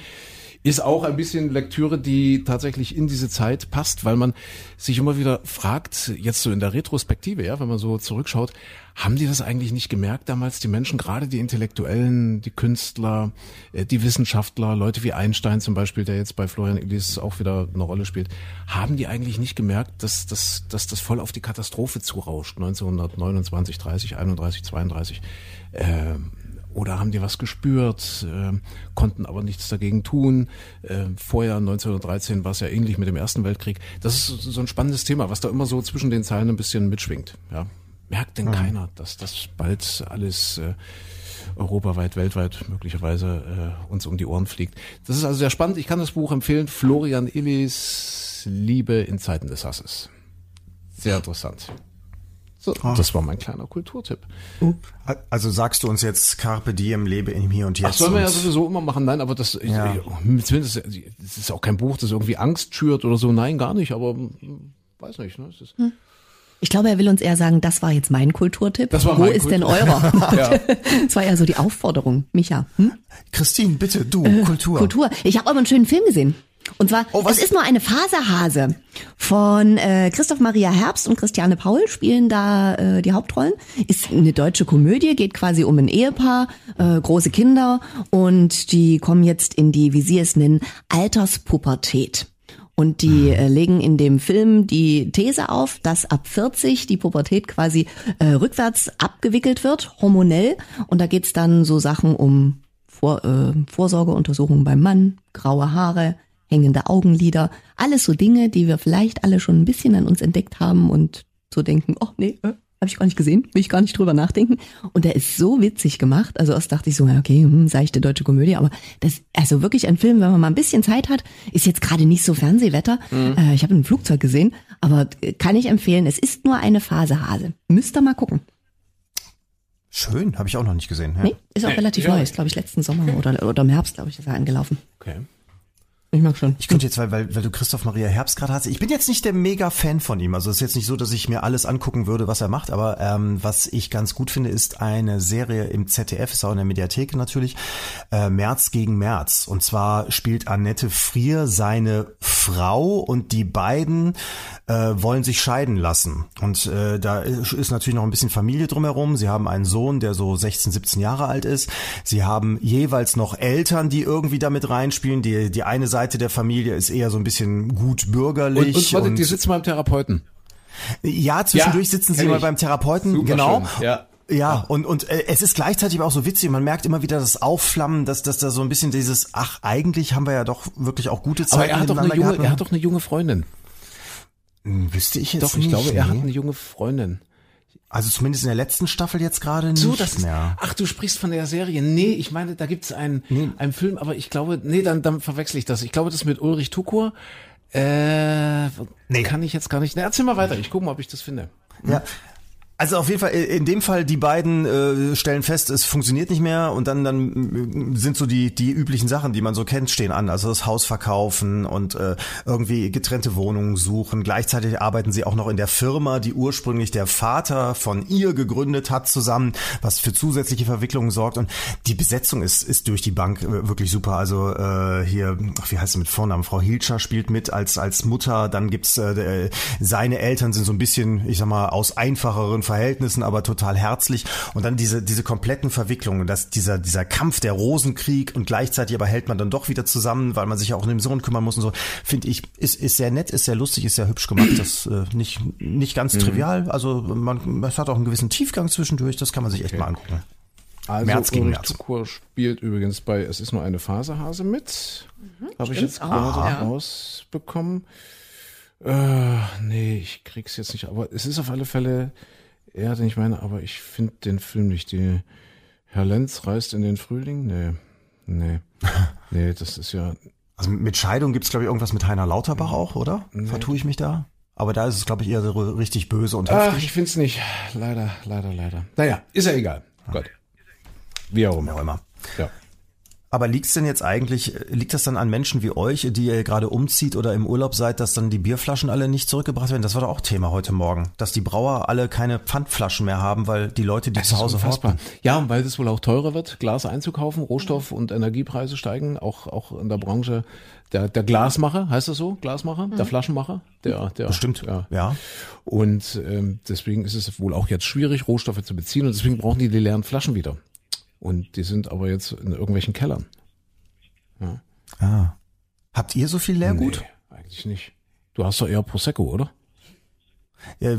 Speaker 2: Ist auch ein bisschen Lektüre, die tatsächlich in diese Zeit passt, weil man sich immer wieder fragt, jetzt so in der Retrospektive, ja, wenn man so zurückschaut, haben die das eigentlich nicht gemerkt damals, die Menschen, gerade die Intellektuellen, die Künstler, äh, die Wissenschaftler, Leute wie Einstein zum Beispiel, der jetzt bei Florian Illis auch wieder eine Rolle spielt, haben die eigentlich nicht gemerkt, dass, dass, dass das voll auf die Katastrophe zurauscht, 1929, 30, 31, 32. Ähm, oder haben die was gespürt, äh, konnten aber nichts dagegen tun. Äh, vorher 1913 war es ja ähnlich mit dem Ersten Weltkrieg. Das ist so- ein spannendes Thema, was da immer so zwischen den Zeilen ein bisschen mitschwingt. Ja. Merkt denn keiner, dass das bald alles äh, europaweit, weltweit möglicherweise äh, uns um die Ohren fliegt. Das ist also sehr spannend. Ich kann das Buch empfehlen. Florian Illis Liebe in Zeiten des Hasses. Sehr interessant. So, das war mein kleiner Kulturtipp.
Speaker 3: Also sagst du uns jetzt Carpe Diem, lebe im Hier und Jetzt.
Speaker 2: Das soll man ja sowieso immer machen. Nein, aber das,
Speaker 3: Ja.
Speaker 2: ich, zumindest, das ist auch kein Buch, das irgendwie Angst schürt oder so. Nein, gar nicht. Aber hm, weiß nicht. Ne? Ist,
Speaker 4: Ich glaube, er will uns eher sagen, das war jetzt mein Kulturtipp.
Speaker 2: Das war
Speaker 4: Wo
Speaker 2: mein
Speaker 4: ist denn
Speaker 2: Kultur-
Speaker 4: eurer? [LAUGHS]
Speaker 2: Ja.
Speaker 4: Das war ja so die Aufforderung. Micha, hm?
Speaker 3: Christine, bitte, du, Kultur.
Speaker 4: Kultur. Ich habe aber einen schönen Film gesehen. Und zwar,
Speaker 3: Oh, was?
Speaker 4: es ist nur eine Faserhase von äh, Christoph Maria Herbst und Christiane Paul spielen da äh, die Hauptrollen. Ist eine deutsche Komödie, geht quasi um ein Ehepaar, äh, große Kinder und die kommen jetzt in die, wie sie es nennen, Alterspubertät. Und die äh, legen in dem Film die These auf, dass ab 40 die Pubertät quasi äh, rückwärts abgewickelt wird, hormonell. Und da geht's dann so Sachen um Vor, äh, Vorsorgeuntersuchungen beim Mann, graue Haare, hängende Augenlider, alles so Dinge, die wir vielleicht alle schon ein bisschen an uns entdeckt haben und so denken, oh nee, äh, habe ich gar nicht gesehen, will ich gar nicht drüber nachdenken. Und der ist so witzig gemacht. Also erst dachte ich so, ja, okay, hm, seichte deutsche Komödie, aber das, also wirklich ein Film, wenn man mal ein bisschen Zeit hat, ist jetzt gerade nicht so Fernsehwetter. Äh, ich habe ein Flugzeug gesehen, aber äh, kann ich empfehlen. Es ist nur eine Phasehase. Müsst ihr mal gucken.
Speaker 3: Schön, habe ich auch noch nicht gesehen. Ja.
Speaker 4: Nee, ist auch
Speaker 2: Nee,
Speaker 4: relativ
Speaker 2: ja.
Speaker 4: neu, ist glaube ich letzten Sommer oder, oder im Herbst, glaube ich, ist er angelaufen.
Speaker 2: okay.
Speaker 4: Ich mag schon.
Speaker 3: Ich könnte jetzt, weil, weil, weil du Christoph Maria Herbst gerade hast, ich bin jetzt nicht der Mega-Fan von ihm. Also es ist jetzt nicht so, dass ich mir alles angucken würde, was er macht, aber ähm, was ich ganz gut finde, ist eine Serie im ZDF, ist auch in der Mediathek natürlich, äh, März gegen März. Und zwar spielt Annette Frier seine Frau und die beiden äh, wollen sich scheiden lassen. Und äh, da ist natürlich noch ein bisschen Familie drumherum. Sie haben einen Sohn, der so 16, 17 Jahre alt ist. Sie haben jeweils noch Eltern, die irgendwie damit reinspielen. Die, die eine Seite der Familie ist eher so ein bisschen gut
Speaker 2: Und,
Speaker 3: bürgerlich.
Speaker 2: und warte, die sitzen beim Therapeuten.
Speaker 3: ja, zwischendurch
Speaker 2: Ja,
Speaker 3: sitzen sie mal beim Therapeuten.
Speaker 2: Super
Speaker 3: genau.
Speaker 2: schön, ja.
Speaker 3: Ja, und, und äh, es ist gleichzeitig aber auch so witzig, man merkt immer wieder das Aufflammen, dass, dass da so ein bisschen dieses, ach, eigentlich haben wir ja doch wirklich auch gute
Speaker 2: Aber
Speaker 3: Zeiten
Speaker 2: er hat doch eine junge,
Speaker 3: gehabt.
Speaker 2: er hat doch eine junge Freundin.
Speaker 3: Hm, Wüsste ich jetzt
Speaker 2: Doch,
Speaker 3: nicht.
Speaker 2: ich glaube, er hat eine junge Freundin.
Speaker 3: Also zumindest in der letzten Staffel jetzt gerade nicht
Speaker 2: So, das ist,
Speaker 3: mehr.
Speaker 2: ach, du sprichst von der Serie. Nee, ich meine, da gibt's einen, einen Film, aber ich glaube, nee, dann, dann verwechsel ich das. Ich glaube, das mit Ulrich Tukur. Äh,
Speaker 3: Nee.
Speaker 2: kann ich jetzt gar nicht. Na, erzähl mal weiter. Ich gucke mal, ob ich das finde.
Speaker 3: Ja. Also auf jeden Fall, äh, in dem Fall, die beiden äh, stellen fest, es funktioniert nicht mehr und dann, dann äh, sind so die, die üblichen Sachen, die man so kennt, stehen an. Also das Haus verkaufen und äh, irgendwie getrennte Wohnungen suchen. Gleichzeitig arbeiten sie auch noch in der Firma, die ursprünglich der Vater von ihr gegründet hat zusammen, was für zusätzliche Verwicklungen sorgt. Und die Besetzung ist, ist durch die Bank äh, wirklich super. Also äh, hier, wie heißt sie mit Vornamen? Frau Hilscher spielt mit als, als Mutter. Dann gibt's äh, seine Eltern sind so ein bisschen, ich sag mal, aus einfacheren Verhältnissen, aber total herzlich. Und dann diese, diese kompletten Verwicklungen, dass dieser, dieser Kampf, der Rosenkrieg und gleichzeitig aber hält man dann doch wieder zusammen, weil man sich ja auch um den Sohn kümmern muss und so, finde ich, ist, ist sehr nett, ist sehr lustig, ist sehr hübsch gemacht. Das äh, nicht, nicht ganz trivial. Also man, es hat auch einen gewissen Tiefgang zwischendurch, das kann man sich echt mal angucken.
Speaker 2: Also
Speaker 3: März gegen
Speaker 2: Ulrich
Speaker 3: März.
Speaker 2: Tukur spielt übrigens bei Es ist nur eine Phasehase mit. Habe ich jetzt gerade
Speaker 4: Ah, ja.
Speaker 2: rausbekommen. Äh, nee, ich krieg's jetzt nicht. Aber es ist auf alle Fälle er, den ich meine, aber ich finde den Film nicht. Die Herr Lenz reist in den Frühling? Nee. Nee. [LAUGHS] Nee, das ist ja.
Speaker 3: Also mit Scheidung gibt's glaube ich, irgendwas mit Heiner Lauterbach auch, oder? Vertue ich mich da? Aber da ist es, glaube ich, eher so richtig böse und
Speaker 2: Ach,
Speaker 3: heftig.
Speaker 2: ich find's nicht. Leider, leider, leider. Naja, ist ja egal. Gott. Wie auch
Speaker 3: Wie
Speaker 2: immer.
Speaker 3: auch immer.
Speaker 2: Ja.
Speaker 3: Aber liegt's denn jetzt eigentlich, liegt das dann an Menschen wie euch, die ihr gerade umzieht oder im Urlaub seid, dass dann die Bierflaschen alle nicht zurückgebracht werden? Das war doch auch Thema heute Morgen, dass die Brauer alle keine Pfandflaschen mehr haben, weil die Leute, die
Speaker 2: Das
Speaker 3: zu Hause
Speaker 2: unfassbar.
Speaker 3: horten.
Speaker 2: Ja, und weil es wohl auch teurer wird, Glas einzukaufen, Rohstoff- und Energiepreise steigen, auch, auch in der Branche. Der, der Glasmacher, heißt das so? Glasmacher? Der Flaschenmacher? Der, der,
Speaker 3: Bestimmt,
Speaker 2: Ja.
Speaker 3: ja.
Speaker 2: Und ähm, deswegen ist es wohl auch jetzt schwierig, Rohstoffe zu beziehen und deswegen brauchen die die leeren Flaschen wieder. Und die sind aber jetzt in irgendwelchen Kellern.
Speaker 3: Ah. Habt ihr so viel Leergut?
Speaker 2: Nee, eigentlich nicht. Du hast doch eher Prosecco, oder?
Speaker 3: Ja,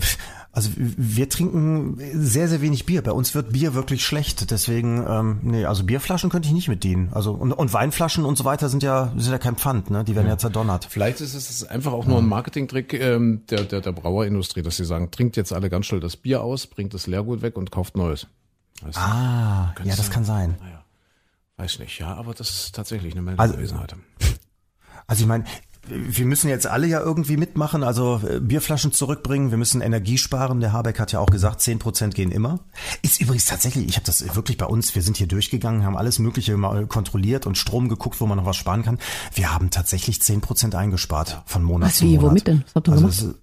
Speaker 3: also wir trinken sehr, sehr wenig Bier. Bei uns wird Bier wirklich schlecht. Deswegen, ähm, nee, also Bierflaschen könnte ich nicht mit dienen. Also und, und Weinflaschen und so weiter sind ja sind ja kein Pfand, ne? Die werden ja, zerdonnert.
Speaker 2: Vielleicht ist es einfach auch nur ein Marketingtrick ähm, der, der, der Brauerindustrie, dass sie sagen, trinkt jetzt alle ganz schnell das Bier aus, bringt das Leergut weg und kauft neues. Weißt du?
Speaker 3: Ah, ja, das
Speaker 2: sein.
Speaker 3: kann sein.
Speaker 2: Naja, weiß nicht, ja, aber das ist tatsächlich eine Meldung
Speaker 3: Also-
Speaker 2: gewesen heute. [LAUGHS]
Speaker 3: Also ich meine, wir müssen jetzt alle ja irgendwie mitmachen, also äh, Bierflaschen zurückbringen, wir müssen Energie sparen. Der Habeck hat ja auch gesagt, zehn Prozent gehen immer. Ist übrigens tatsächlich, ich habe das wirklich bei uns, wir sind hier durchgegangen, haben alles Mögliche mal kontrolliert und Strom geguckt, wo man noch was sparen kann. Wir haben tatsächlich zehn Prozent eingespart von Monat
Speaker 4: Was,
Speaker 3: zu
Speaker 4: wie,
Speaker 3: Monat.
Speaker 4: womit denn? Was habt ihr
Speaker 3: also
Speaker 4: gemacht?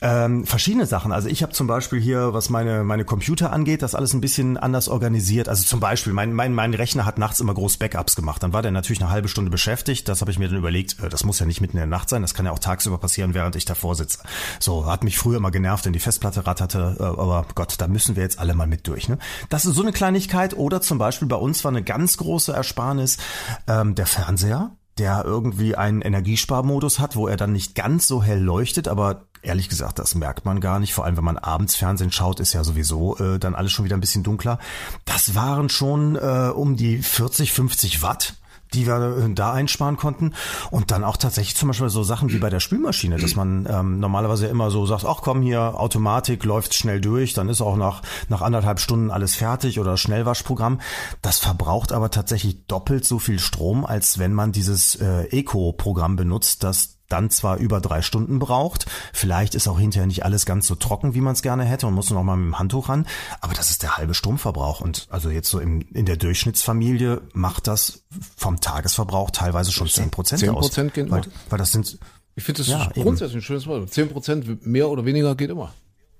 Speaker 3: Ähm, verschiedene Sachen. Also ich habe zum Beispiel hier, was meine meine Computer angeht, das alles ein bisschen anders organisiert. Also zum Beispiel, mein mein mein Rechner hat nachts immer groß Backups gemacht. Dann war der natürlich eine halbe Stunde beschäftigt. Das habe ich mir dann überlegt. Äh, das muss ja nicht mitten in der Nacht sein. Das kann ja auch tagsüber passieren, während ich davor sitze. So hat mich früher immer genervt, wenn die Festplatte ratterte. Äh, aber Gott, da müssen wir jetzt alle mal mit durch. Ne? Das ist so eine Kleinigkeit. Oder zum Beispiel bei uns war eine ganz große Ersparnis ähm, der Fernseher der irgendwie einen Energiesparmodus hat, wo er dann nicht ganz so hell leuchtet, aber ehrlich gesagt, das merkt man gar nicht. Vor allem, wenn man abends Fernsehen schaut, ist ja sowieso äh, dann alles schon wieder ein bisschen dunkler. Das waren schon äh, um die 40, 50 Watt die wir äh, da einsparen konnten. Und dann auch tatsächlich zum Beispiel so Sachen wie bei der Spülmaschine, dass man ähm, normalerweise immer so sagt, ach komm hier, Automatik läuft schnell durch, dann ist auch nach, nach anderthalb Stunden alles fertig oder Schnellwaschprogramm. Das verbraucht aber tatsächlich doppelt so viel Strom, als wenn man dieses äh, Eco-Programm benutzt, das dann zwar über drei Stunden braucht, vielleicht ist auch hinterher nicht alles ganz so trocken, wie man es gerne hätte und muss noch mal mit dem Handtuch ran, aber das ist der halbe Stromverbrauch und also jetzt so im, in der Durchschnittsfamilie macht das vom Tagesverbrauch teilweise schon zehn Prozent
Speaker 2: 10%
Speaker 3: aus.
Speaker 2: gehen
Speaker 3: weil,
Speaker 2: immer.
Speaker 3: weil das sind
Speaker 2: Ich finde das
Speaker 3: Ja,
Speaker 2: ist
Speaker 3: eben.
Speaker 2: grundsätzlich ein schönes Wort. 10 Prozent mehr oder weniger geht immer.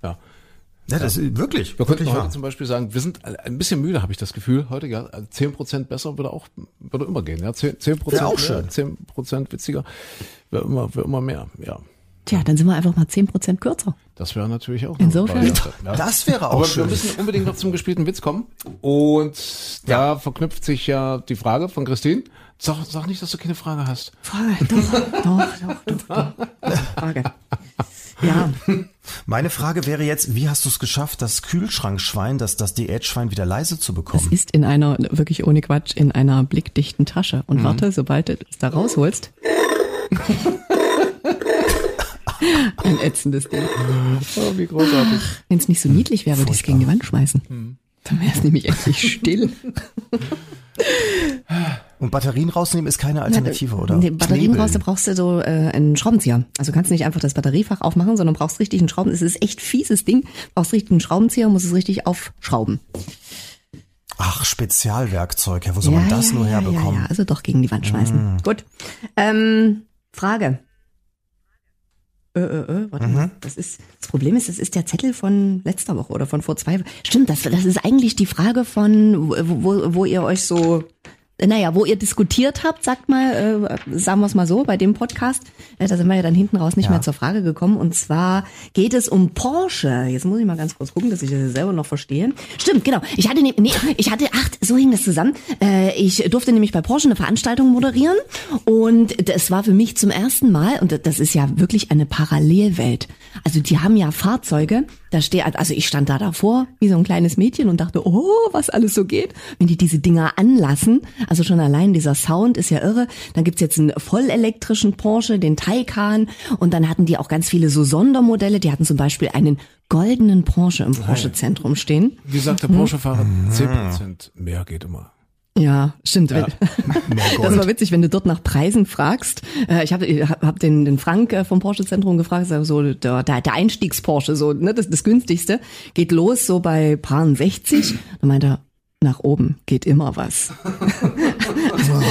Speaker 2: Ja.
Speaker 3: Ja, das ist wirklich
Speaker 2: Wir könnten
Speaker 3: wirklich
Speaker 2: heute
Speaker 3: wahr.
Speaker 2: zum Beispiel sagen, wir sind ein bisschen müde, habe ich das Gefühl, heute, ja. 10 Prozent besser würde auch, würde immer gehen, ja. 10 Prozent
Speaker 3: auch schön.
Speaker 2: 10 Prozent witziger, wäre immer, wäre immer mehr, ja.
Speaker 4: Tja, dann sind wir einfach mal 10% kürzer.
Speaker 2: Das wäre natürlich auch.
Speaker 4: Insofern-
Speaker 2: ja.
Speaker 3: Das wäre auch
Speaker 2: Aber wir
Speaker 3: schön.
Speaker 2: müssen unbedingt noch zum gespielten Witz kommen. Und da verknüpft sich ja die Frage von Christine. Sag, sag nicht, dass du keine Frage hast.
Speaker 4: Frage, doch, doch, doch, doch, doch. Frage. Ja, [LAUGHS]
Speaker 3: Meine Frage wäre jetzt, wie hast du es geschafft, das Kühlschrankschwein, das, das Diätschwein wieder leise zu
Speaker 4: es
Speaker 3: bekommen?
Speaker 4: ist in einer, wirklich ohne Quatsch, in einer blickdichten Tasche. Und warte, sobald du es da rausholst. [LAUGHS] Ein ätzendes Ding.
Speaker 2: Oh, wie großartig.
Speaker 4: Wenn es nicht so niedlich wäre, würde ich es gegen die Wand schmeißen. Dann wäre es nämlich endlich [LAUGHS] still.
Speaker 3: Und Batterien rausnehmen ist keine Alternative, oder?
Speaker 4: Nee, Batterien
Speaker 3: Knebeln.
Speaker 4: brauchst du, brauchst du so äh, einen Schraubenzieher. Also kannst du nicht einfach das Batteriefach aufmachen, sondern brauchst richtig einen Schrauben. Es ist echt fieses Ding. Brauchst richtig einen Schraubenzieher, musst es richtig aufschrauben.
Speaker 3: Ach, Spezialwerkzeug, ja, wo soll man das
Speaker 4: ja,
Speaker 3: nur
Speaker 4: ja,
Speaker 3: herbekommen?
Speaker 4: Ja, ja, also doch gegen die Wand schmeißen. Gut. Ähm, Frage. Äh, äh, äh, warte mal. Das ist, das Problem ist, das ist der Zettel von letzter Woche oder von vor zwei Wochen. Stimmt, das, das ist eigentlich die Frage von, wo, wo, wo ihr euch so, naja, wo ihr diskutiert habt, sagt mal, äh, sagen wir es mal so, bei dem Podcast. Äh, da sind wir ja dann hinten raus nicht
Speaker 3: Ja.
Speaker 4: mehr zur Frage gekommen. Und zwar geht es um Porsche. Jetzt muss ich mal ganz kurz gucken, dass ich das selber noch verstehe. Stimmt, genau. Ich hatte, ne, nee, ich hatte, ach, so hing das zusammen. Äh, ich durfte nämlich bei Porsche eine Veranstaltung moderieren. Und das war für mich zum ersten Mal, und das ist ja wirklich eine Parallelwelt. Also die haben ja Fahrzeuge, da steht, also ich stand da davor, wie so ein kleines Mädchen und dachte, oh, was alles so geht. Wenn die diese Dinger anlassen, also schon allein dieser Sound ist ja irre. Dann gibt's jetzt einen vollelektrischen Porsche, den Taycan und dann hatten die auch ganz viele so Sondermodelle. Die hatten zum Beispiel einen goldenen Porsche im Porsche-Zentrum stehen.
Speaker 2: Wie sagt der Porsche-Fahrer, 10 Prozent mehr geht immer.
Speaker 4: Ja, stimmt. [LAUGHS]
Speaker 3: Mehr
Speaker 4: Das war witzig, wenn du dort nach Preisen fragst. Äh, Ich habe hab, den, den Frank äh, vom Porsche Zentrum gefragt, so der, der Einstiegs-Porsche, so ne, das, das günstigste, geht los so bei Paaren 60. Dann meinte er, nach oben geht immer was. [LAUGHS]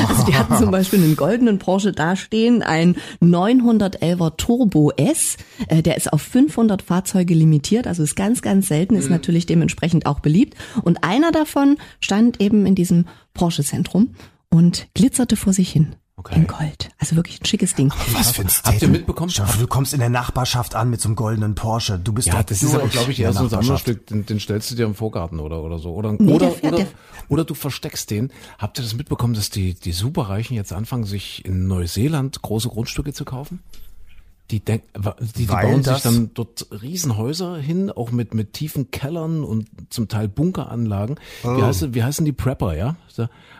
Speaker 4: Also die hatten zum Beispiel einen goldenen Porsche dastehen, ein 911er Turbo S. Äh, Der ist auf 500 Fahrzeuge limitiert, also ist ganz, ganz selten, ist natürlich dementsprechend auch beliebt. Und einer davon stand eben in diesem Porsche-Zentrum und glitzerte vor sich hin.
Speaker 2: Okay.
Speaker 4: In Gold. Also wirklich ein schickes Ding.
Speaker 3: Was für ein
Speaker 2: Habt ihr
Speaker 3: Statement.
Speaker 2: mitbekommen?
Speaker 3: Vor, Du kommst in der Nachbarschaft an mit so einem goldenen Porsche. Du bist
Speaker 2: Ja,
Speaker 3: doch
Speaker 2: das ist aber, glaube ich, eher so ein. Sammlerstück, den, den stellst du dir im Vorgarten oder, oder so. Oder,
Speaker 4: Nee,
Speaker 2: oder,
Speaker 4: der fährt-
Speaker 2: oder,
Speaker 4: der-
Speaker 2: oder du versteckst den. Habt ihr das mitbekommen, dass die, die Superreichen jetzt anfangen, sich in Neuseeland große Grundstücke zu kaufen? die, denk, die, die bauen sich dann dort Riesenhäuser hin, auch mit, mit tiefen Kellern und zum Teil Bunkeranlagen. Wie, heißen, wie heißen die Prepper, ja?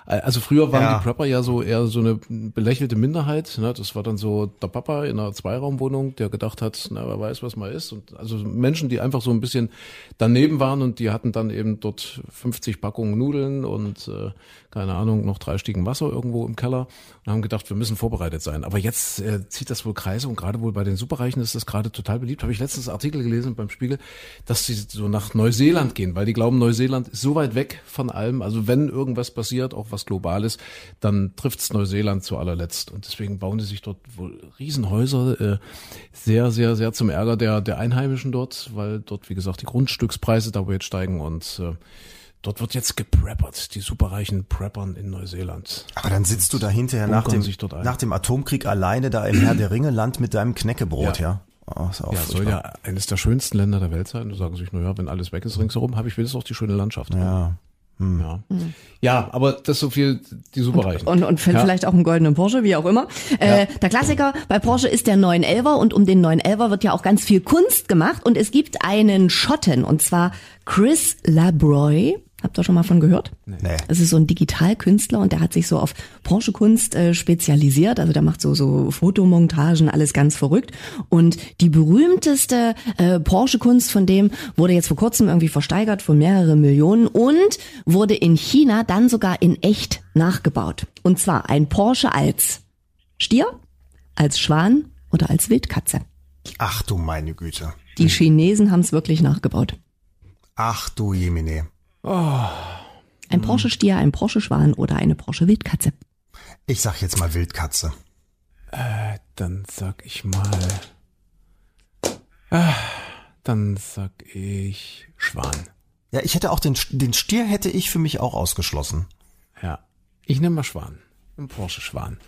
Speaker 2: Also früher waren
Speaker 3: Ja.
Speaker 2: die Prepper ja so eher so eine belächelte Minderheit. Ne? Das war dann so der Papa in einer Zweiraumwohnung, der gedacht hat, na, wer weiß, was man ist. Und also Menschen, die einfach so ein bisschen daneben waren und die hatten dann eben dort 50 Packungen Nudeln und äh, keine Ahnung, noch drei Stiegen Wasser irgendwo im Keller und haben gedacht, wir müssen vorbereitet sein. Aber jetzt äh, zieht das wohl Kreise und gerade wohl bei den Superreichen ist das gerade total beliebt. Habe ich letztens Artikel gelesen beim Spiegel, dass sie so nach Neuseeland gehen, weil die glauben, Neuseeland ist so weit weg von allem. Also wenn irgendwas passiert, auch was Globales, dann trifft's Neuseeland zu allerletzt. Und deswegen bauen die sich dort wohl Riesenhäuser, äh, sehr, sehr, sehr zum Ärger der, der Einheimischen dort, weil dort, wie gesagt, die Grundstückspreise da wo jetzt steigen und äh, Dort wird jetzt gepreppert, die superreichen Preppern in Neuseeland.
Speaker 3: Aber dann sitzt du da hinterher nach dem, nach dem Atomkrieg alleine da im Herr der Ringe Land mit deinem Knäckebrot, ja?
Speaker 2: Ja.
Speaker 3: Oh, ist auch
Speaker 2: Ja, soll ja eines der schönsten Länder der Welt sein. Da sagen sich, naja, wenn alles weg ist ringsherum, habe ich wenigstens auch die schöne Landschaft.
Speaker 3: ja.
Speaker 2: Ja. ja, aber das so viel die Superreichen.
Speaker 4: Und, und
Speaker 2: ja.
Speaker 4: vielleicht auch einen goldenen Porsche, wie auch immer. Äh, Der Klassiker bei Porsche ist der 911er und um den 911er wird ja auch ganz viel Kunst gemacht und es gibt einen Schotten und zwar Chris Labroy. Habt ihr schon mal von gehört?
Speaker 3: Nee.
Speaker 4: Das ist so ein Digitalkünstler und der hat sich so auf Porsche-Kunst äh, spezialisiert. Also der macht so, so Fotomontagen, alles ganz verrückt. Und die berühmteste äh, Porsche-Kunst von dem wurde jetzt vor kurzem irgendwie versteigert für mehrere Millionen und wurde in China dann sogar in echt nachgebaut. Und zwar ein Porsche als Stier, als Schwan oder als Wildkatze.
Speaker 3: Ach du meine Güte.
Speaker 4: Die Chinesen haben es wirklich nachgebaut.
Speaker 3: Ach du Jemine.
Speaker 4: Ein Porsche-Stier, ein Porsche-Schwan oder eine Porsche-Wildkatze.
Speaker 3: Ich sag jetzt mal Wildkatze.
Speaker 2: Dann sag ich mal. Ah, dann sag ich Schwan.
Speaker 3: Ja, ich hätte auch den, den Stier hätte ich für mich auch ausgeschlossen.
Speaker 2: Ja. Ich nehme mal Schwan. Ein Porsche Schwan.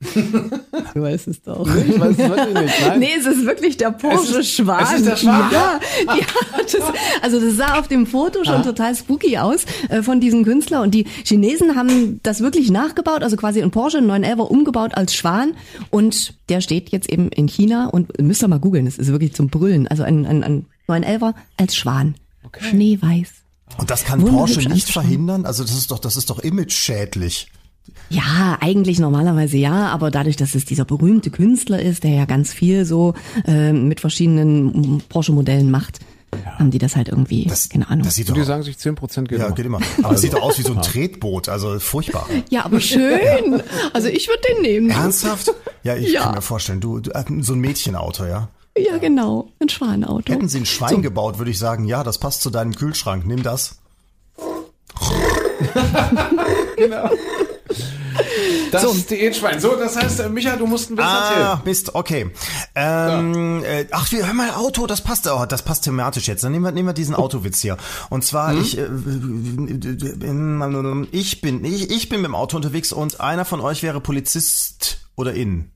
Speaker 4: Du weißt es doch.
Speaker 2: Ich weiß es wirklich nicht. Nein.
Speaker 4: Nee, es ist wirklich der Porsche
Speaker 2: Es ist-
Speaker 4: Schwan.
Speaker 2: es ist der Schwan?
Speaker 4: Ja, ja das, also das sah auf dem Foto schon total spooky aus äh, von diesem Künstler und die Chinesen haben das wirklich nachgebaut, also quasi ein Porsche 911 umgebaut als Schwan und der steht jetzt eben in China und müsst ihr mal googeln, das ist wirklich zum Brüllen, also ein, ein, ein 911 als Schwan. Schneeweiß.
Speaker 3: Und das kann Porsche nicht verhindern? Also das ist doch, das ist doch image-schädlich.
Speaker 4: Ja, eigentlich normalerweise ja, aber dadurch, dass es dieser berühmte Künstler ist, der ja ganz viel so äh, mit verschiedenen Porsche-Modellen macht, haben die das halt irgendwie,
Speaker 3: Das,
Speaker 4: keine Ahnung.
Speaker 3: das sieht doch,
Speaker 2: die sagen sich 10% geht
Speaker 3: ja,
Speaker 2: immer.
Speaker 3: geht immer. [LAUGHS] Aber es sieht doch aus wie so ein Tretboot, also furchtbar.
Speaker 4: ja, aber schön. Also ich würde den nehmen.
Speaker 3: Ernsthaft? Ja, ich
Speaker 4: Ja.
Speaker 3: kann mir vorstellen, du, du äh, so ein Mädchenauto, ja?
Speaker 4: Ja, genau. Ein Schwanauto.
Speaker 3: Hätten sie ein Schwein gebaut, würde ich sagen, ja, das passt zu deinem Kühlschrank, nimm das. [LAUGHS]
Speaker 2: Das ist Diätschwein. So, das heißt, äh, Micha, du musst ein bisschen
Speaker 3: Ah,
Speaker 2: erzählen.
Speaker 3: Mist, okay. Ähm, äh, ach, wir hör mal Auto, das passt, oh, das passt thematisch jetzt. Dann nehmen wir, nehmen wir diesen Autowitz hier. Und zwar, ich, äh, bin- ich bin, ich, ich bin mit dem Auto unterwegs und einer von euch wäre Polizist oder in.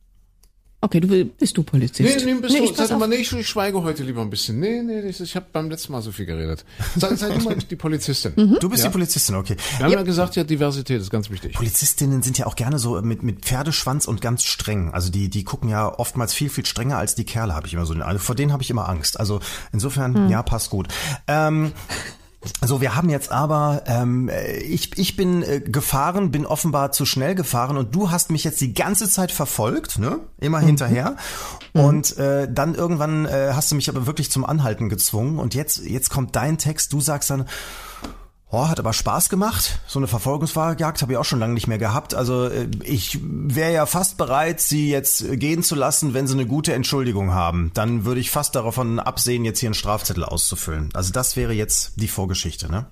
Speaker 4: Okay, du bist du Polizist?
Speaker 2: Nee, nee, bist
Speaker 4: Nee,
Speaker 2: du, sag mal, nee, ich, ich schweige heute lieber ein bisschen. Nee, nee, ich, ich habe beim letzten Mal so viel geredet. Sei, sei du mal die Polizistin.
Speaker 4: Mhm.
Speaker 3: Du bist
Speaker 2: Ja.
Speaker 3: die Polizistin, okay.
Speaker 2: Wir haben ja gesagt, ja, Diversität ist ganz wichtig.
Speaker 3: Polizistinnen sind ja auch gerne so mit, mit Pferdeschwanz und ganz streng. Also die, die gucken ja oftmals viel, viel strenger als die Kerle, habe ich immer so den also Vor denen habe ich immer Angst. Also insofern, ja, passt gut. Ähm, so, wir haben jetzt aber, ähm, äh, ich, ich bin äh, gefahren, bin offenbar zu schnell gefahren und du hast mich jetzt die ganze Zeit verfolgt, ne? Immer hinterher. Und äh, dann irgendwann äh, hast du mich aber wirklich zum Anhalten gezwungen und jetzt, jetzt kommt dein Text, du sagst dann, Oh, hat aber Spaß gemacht. So eine Verfolgungsjagd habe ich auch schon lange nicht mehr gehabt. Also äh, ich wäre ja fast bereit, sie jetzt gehen zu lassen, wenn sie eine gute Entschuldigung haben. Dann würde ich fast davon absehen, jetzt hier einen Strafzettel auszufüllen. Also das wäre jetzt die Vorgeschichte, ne?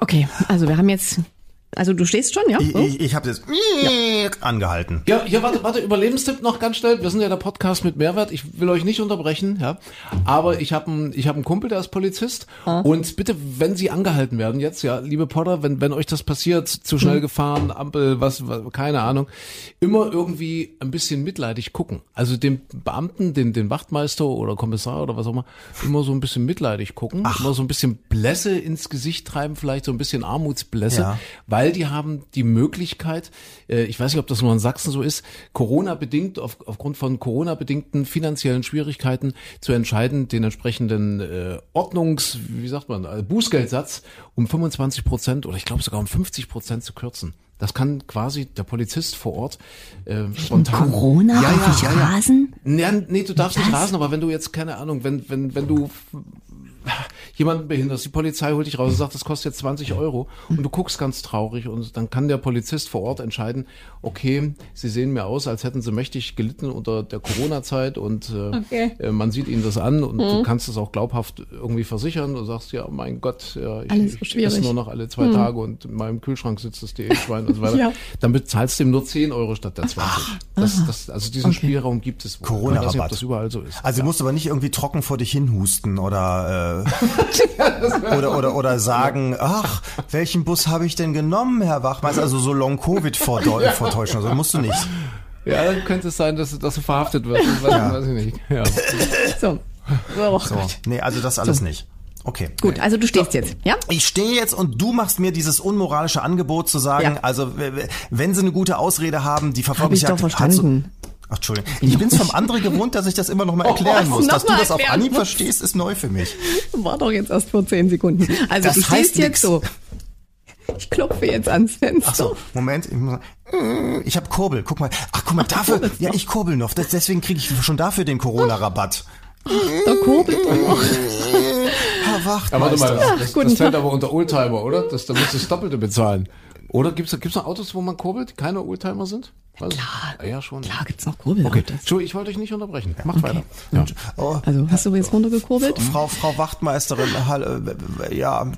Speaker 4: Okay, also wir haben jetzt, also du stehst schon, ja?
Speaker 3: Ich,
Speaker 4: So?
Speaker 3: ich, ich habe jetzt angehalten.
Speaker 2: Ja, ja, warte, warte, Überlebenstipp noch ganz schnell. Wir sind ja der Podcast mit Mehrwert. Ich will euch nicht unterbrechen, ja. Aber ich habe einen, ich habe einen Kumpel, der ist Polizist. Und bitte, wenn Sie angehalten werden jetzt, ja, liebe Potter, wenn, wenn euch das passiert, zu schnell gefahren, Ampel, was, was, keine Ahnung, immer irgendwie ein bisschen mitleidig gucken. Also dem Beamten, den, den Wachtmeister oder Kommissar oder was auch immer, immer so ein bisschen mitleidig gucken. Immer so ein bisschen Blässe ins Gesicht treiben, vielleicht so ein bisschen Armutsblässe.
Speaker 3: Ja.
Speaker 2: Weil weil die haben die Möglichkeit, äh, ich weiß nicht, ob das nur in Sachsen so ist, Corona-bedingt, auf, aufgrund von Corona-bedingten finanziellen Schwierigkeiten zu entscheiden, den entsprechenden äh, Ordnungs, wie sagt man, äh, Bußgeldsatz um 25 Prozent oder ich glaube sogar um 50 Prozent zu kürzen. Das kann quasi der Polizist vor Ort äh, spontan.
Speaker 4: Corona darf ich rasen?
Speaker 2: Ja, nee, du darfst nicht rasen, aber wenn du jetzt, keine Ahnung, wenn, wenn, wenn du jemanden behinderst, die Polizei holt dich raus und sagt, das kostet jetzt 20 Euro und du guckst ganz traurig und dann kann der Polizist vor Ort entscheiden, okay, sie sehen mir aus, als hätten sie mächtig gelitten unter der Corona-Zeit und äh,
Speaker 4: Okay.
Speaker 2: äh, man sieht ihnen das an und du kannst es auch glaubhaft irgendwie versichern und sagst, ja, mein Gott, ja, ich,
Speaker 4: so
Speaker 2: ich esse nur noch alle zwei Tage und in meinem Kühlschrank sitzt das DE-Schwein und so weiter.
Speaker 4: Ja.
Speaker 2: Dann bezahlst du ihm nur 10 Euro statt der 20. Das, das, also diesen Spielraum gibt es.
Speaker 3: Corona-Rabatt.
Speaker 2: Das überall so ist.
Speaker 3: Also du musst aber nicht irgendwie trocken vor dich hinhusten oder, äh, [LAUGHS] oder, oder, oder sagen, ach, welchen Bus habe ich denn genommen, Herr Wachmeister? Also so Long-Covid vordeu- [LAUGHS] vortäuschen. Also musst du nicht.
Speaker 2: Ja, dann könnte es sein, dass, du- dass du verhaftet wirst. Das weiß, weiß ich nicht. Ja. [LAUGHS]
Speaker 4: So. Oh
Speaker 3: So. Nee, also das alles nicht. Okay.
Speaker 4: Gut, also du stehst jetzt, ja?
Speaker 3: Ich stehe jetzt und du machst mir dieses unmoralische Angebot zu sagen,
Speaker 4: Ja.
Speaker 3: also wenn sie eine gute Ausrede haben, die
Speaker 4: Hab ich doch
Speaker 3: so-
Speaker 4: verstanden.
Speaker 3: Ach, Entschuldigung. [LAUGHS] Ich bin's vom anderen gewohnt, dass ich das immer noch mal erklären
Speaker 4: Oh,
Speaker 3: muss. Dass du das auf Anhieb
Speaker 4: musst.
Speaker 3: verstehst, ist neu für mich.
Speaker 4: War doch jetzt erst vor zehn Sekunden. Also
Speaker 3: Das
Speaker 4: du
Speaker 3: heißt
Speaker 4: stehst jetzt so. Ich klopfe jetzt ans Fenster.
Speaker 3: Ach so, Moment. Ich, muss- ich habe Kurbel. Guck mal. Ach, guck mal, dafür. Ja, ich kurbel noch. Das, deswegen kriege ich schon dafür den Corona-Rabatt.
Speaker 4: Da kurbelt noch. [LAUGHS]
Speaker 3: Herr
Speaker 2: Aber warte mal,
Speaker 3: Wachtmeister.
Speaker 2: das, das, das fällt aber unter Oldtimer, oder? Das, da musst du das Doppelte bezahlen. Oder gibt's da gibt's noch Autos, wo man kurbelt, die keine Oldtimer sind? Ich nicht. Ah, ja, schon.
Speaker 4: Klar gibt's noch Kurbel.
Speaker 2: Okay, Entschuldigung, ich wollte euch nicht unterbrechen. Macht weiter. Ja.
Speaker 3: Oh,
Speaker 4: Also hast du jetzt runtergekurbelt?
Speaker 3: Frau, Frau Wachtmeisterin, hallo, ja,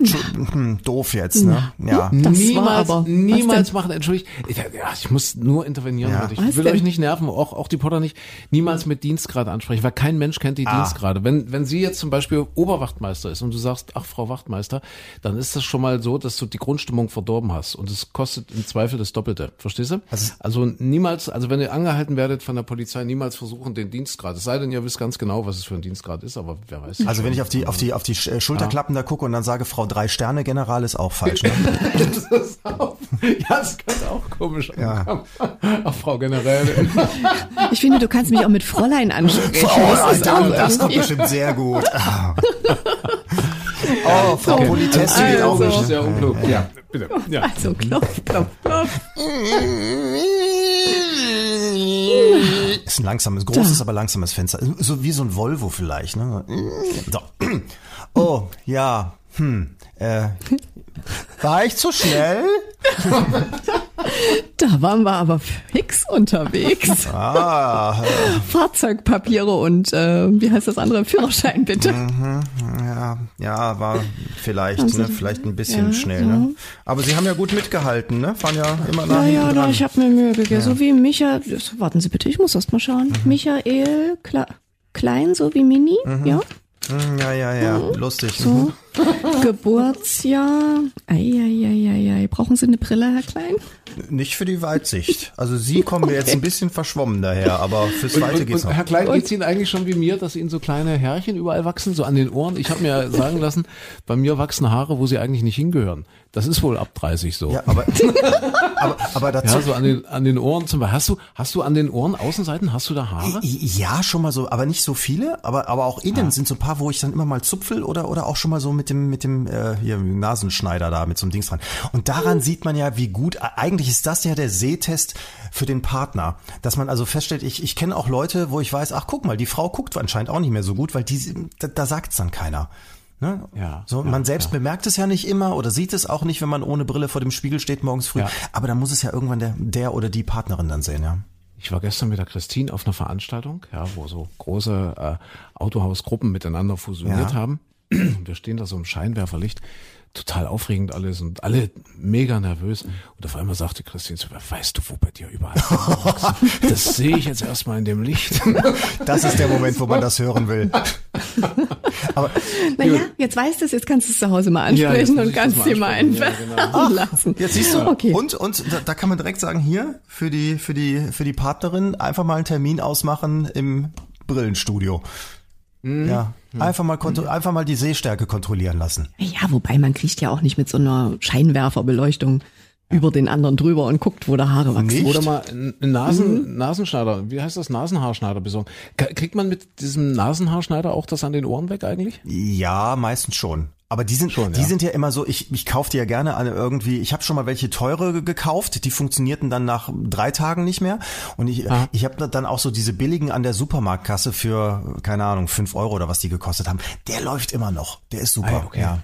Speaker 3: hm, doof jetzt, ne? Ja.
Speaker 4: Das
Speaker 2: niemals,
Speaker 4: aber-
Speaker 2: niemals machen, entschuldigt. Ich, ja, ich muss nur intervenieren,
Speaker 3: Ja.
Speaker 2: ich
Speaker 4: Was
Speaker 2: will
Speaker 4: denn?
Speaker 2: euch nicht nerven, auch, auch die Potter nicht. Niemals mit Dienstgrad ansprechen, weil kein Mensch kennt die
Speaker 3: Ah.
Speaker 2: Dienstgrade. Wenn, wenn sie jetzt zum Beispiel Oberwachtmeister ist und du sagst, ach, Frau Wachtmeister, dann ist das schon mal so, dass du die Grundstimmung verdorben hast und es kostet im Zweifel das Doppelte. Verstehst du?
Speaker 3: Also-
Speaker 2: Also, niemals, also wenn ihr angehalten werdet von der Polizei, niemals versuchen, den Dienstgrad. Es sei denn, ihr wisst ganz genau, was es für ein Dienstgrad ist, aber wer weiß.
Speaker 3: Also wenn ich auf die auf die auf die äh, Schulterklappen da gucke und dann sage Frau drei Sterne General ist auch falsch. Ne? [LAUGHS]
Speaker 2: das ist auch, ja, das könnte auch komisch
Speaker 3: Ja.
Speaker 2: Ach, Frau Generälin. [LAUGHS]
Speaker 4: Ich finde, du kannst mich auch mit Fräulein ansprechen.
Speaker 3: Oh,
Speaker 4: Das ist auch
Speaker 3: Alter, das kommt bestimmt sehr gut. [LAUGHS] Oh, Frau Politesse geht auch
Speaker 4: Also.
Speaker 3: nicht.
Speaker 2: Sehr unklug. Ja, bitte. Ja.
Speaker 4: Also klopf, klopf, klopf.
Speaker 3: Ist ein langsames, großes, aber langsames Fenster. So wie so ein Volvo vielleicht. Ne? So. [CLEARS THROAT] Oh, ja. Hm. Äh, war ich zu schnell? [LAUGHS]
Speaker 4: Da waren wir aber fix unterwegs.
Speaker 3: Ah,
Speaker 4: Fahrzeugpapiere und äh, wie heißt das andere? Führerschein bitte.
Speaker 3: ja, ja, war vielleicht,
Speaker 4: Sie-
Speaker 3: ne, vielleicht ein bisschen
Speaker 4: Ja,
Speaker 3: schnell.
Speaker 4: ja.
Speaker 3: Ne? Aber Sie haben ja gut mitgehalten, ne? Fahren ja immer nach
Speaker 4: Ja, ja,
Speaker 3: dran.
Speaker 4: ich habe mir Mühe gegeben. So wie Micha, das- warten Sie bitte, ich muss erst mal schauen. Michael Kle Klein, so wie Mini, ja.
Speaker 3: Hm, Ja, ja, ja, lustig.
Speaker 4: So.
Speaker 3: Mhm.
Speaker 4: Geburtsjahr. Eieieiei. Brauchen Sie eine Brille, Herr Klein?
Speaker 3: Nicht für die Weitsicht. Also Sie kommen mir jetzt ein bisschen verschwommen daher, aber fürs Weite geht's noch.
Speaker 2: Herr Klein, geht's Ihnen eigentlich schon wie mir, dass Ihnen so kleine Härchen überall wachsen, so an den Ohren? Ich habe mir sagen lassen, bei mir wachsen Haare, wo sie eigentlich nicht hingehören. Das ist wohl ab 30 so.
Speaker 3: Ja, aber, [LAUGHS] aber, aber dazu,
Speaker 2: Ja, so an den, an den Ohren zum Beispiel. Hast du, hast du an den Ohren, Außenseiten, hast du da Haare?
Speaker 3: Ja, schon mal so, aber nicht so viele, aber aber auch innen sind so ein paar, wo ich dann immer mal zupfel oder oder auch schon mal so mit dem mit dem äh, hier Nasenschneider da mit so einem Dings dran. Und daran sieht man ja, wie gut eigentlich ist das ja der Sehtest für den Partner, dass man also feststellt, ich ich kenne auch Leute, wo ich weiß, ach guck mal, die Frau guckt anscheinend auch nicht mehr so gut, weil die da, da sagt's dann keiner. Ne?
Speaker 2: Ja,
Speaker 3: so,
Speaker 2: ja,
Speaker 3: man selbst bemerkt es ja nicht immer oder sieht es auch nicht, wenn man ohne Brille vor dem Spiegel steht morgens früh.
Speaker 2: Ja.
Speaker 3: Aber dann muss es ja irgendwann der, der oder die Partnerin dann sehen, ja.
Speaker 2: Ich war gestern mit der Christine auf einer Veranstaltung, ja, wo so große äh, Autohausgruppen miteinander fusioniert
Speaker 3: Ja.
Speaker 2: haben. Wir stehen da so im Scheinwerferlicht, total aufregend alles und alle mega nervös. Und auf einmal sagte Christine zu mir, weißt du, wo bei dir überall? Das sehe ich jetzt erstmal in dem Licht. [LAUGHS]
Speaker 3: Das ist der Moment, wo man das hören will. Aber
Speaker 4: Naja, jetzt weißt du es, jetzt kannst du es zu Hause mal
Speaker 2: Ja,
Speaker 4: ansprechen
Speaker 2: muss
Speaker 4: und kannst
Speaker 2: mal
Speaker 4: dir mal
Speaker 2: ansprechen.
Speaker 4: einfach
Speaker 2: Ja, genau. [LAUGHS]
Speaker 4: lassen.
Speaker 3: Jetzt siehst du.
Speaker 4: Okay.
Speaker 3: Und, und da, da kann man direkt sagen, hier, für die, für die, für die Partnerin einfach mal einen Termin ausmachen im Brillenstudio.
Speaker 2: Mhm.
Speaker 3: Ja. Einfach mal, kontro- einfach mal die Sehstärke kontrollieren lassen.
Speaker 4: Ja, wobei man kriegt ja auch nicht mit so einer Scheinwerferbeleuchtung über den anderen drüber und guckt, wo da Haare wachsen.
Speaker 3: Nicht?
Speaker 2: Oder mal einen Nasen, Nasenschneider, wie heißt das, Nasenhaarschneider besorgen. Kriegt man mit diesem Nasenhaarschneider auch das an den Ohren weg eigentlich?
Speaker 3: Ja, meistens schon. Aber die sind,
Speaker 2: Schon,
Speaker 3: die
Speaker 2: ja.
Speaker 3: sind ja immer so, ich, ich kaufe die ja gerne alle irgendwie, ich habe schon mal welche teure ge- gekauft, die funktionierten dann nach drei Tagen nicht mehr. Und ich, ich habe dann auch so diese billigen an der Supermarktkasse für, keine Ahnung, fünf Euro oder was die gekostet haben. Der läuft immer noch. Der ist super.
Speaker 2: okay,
Speaker 3: Ja.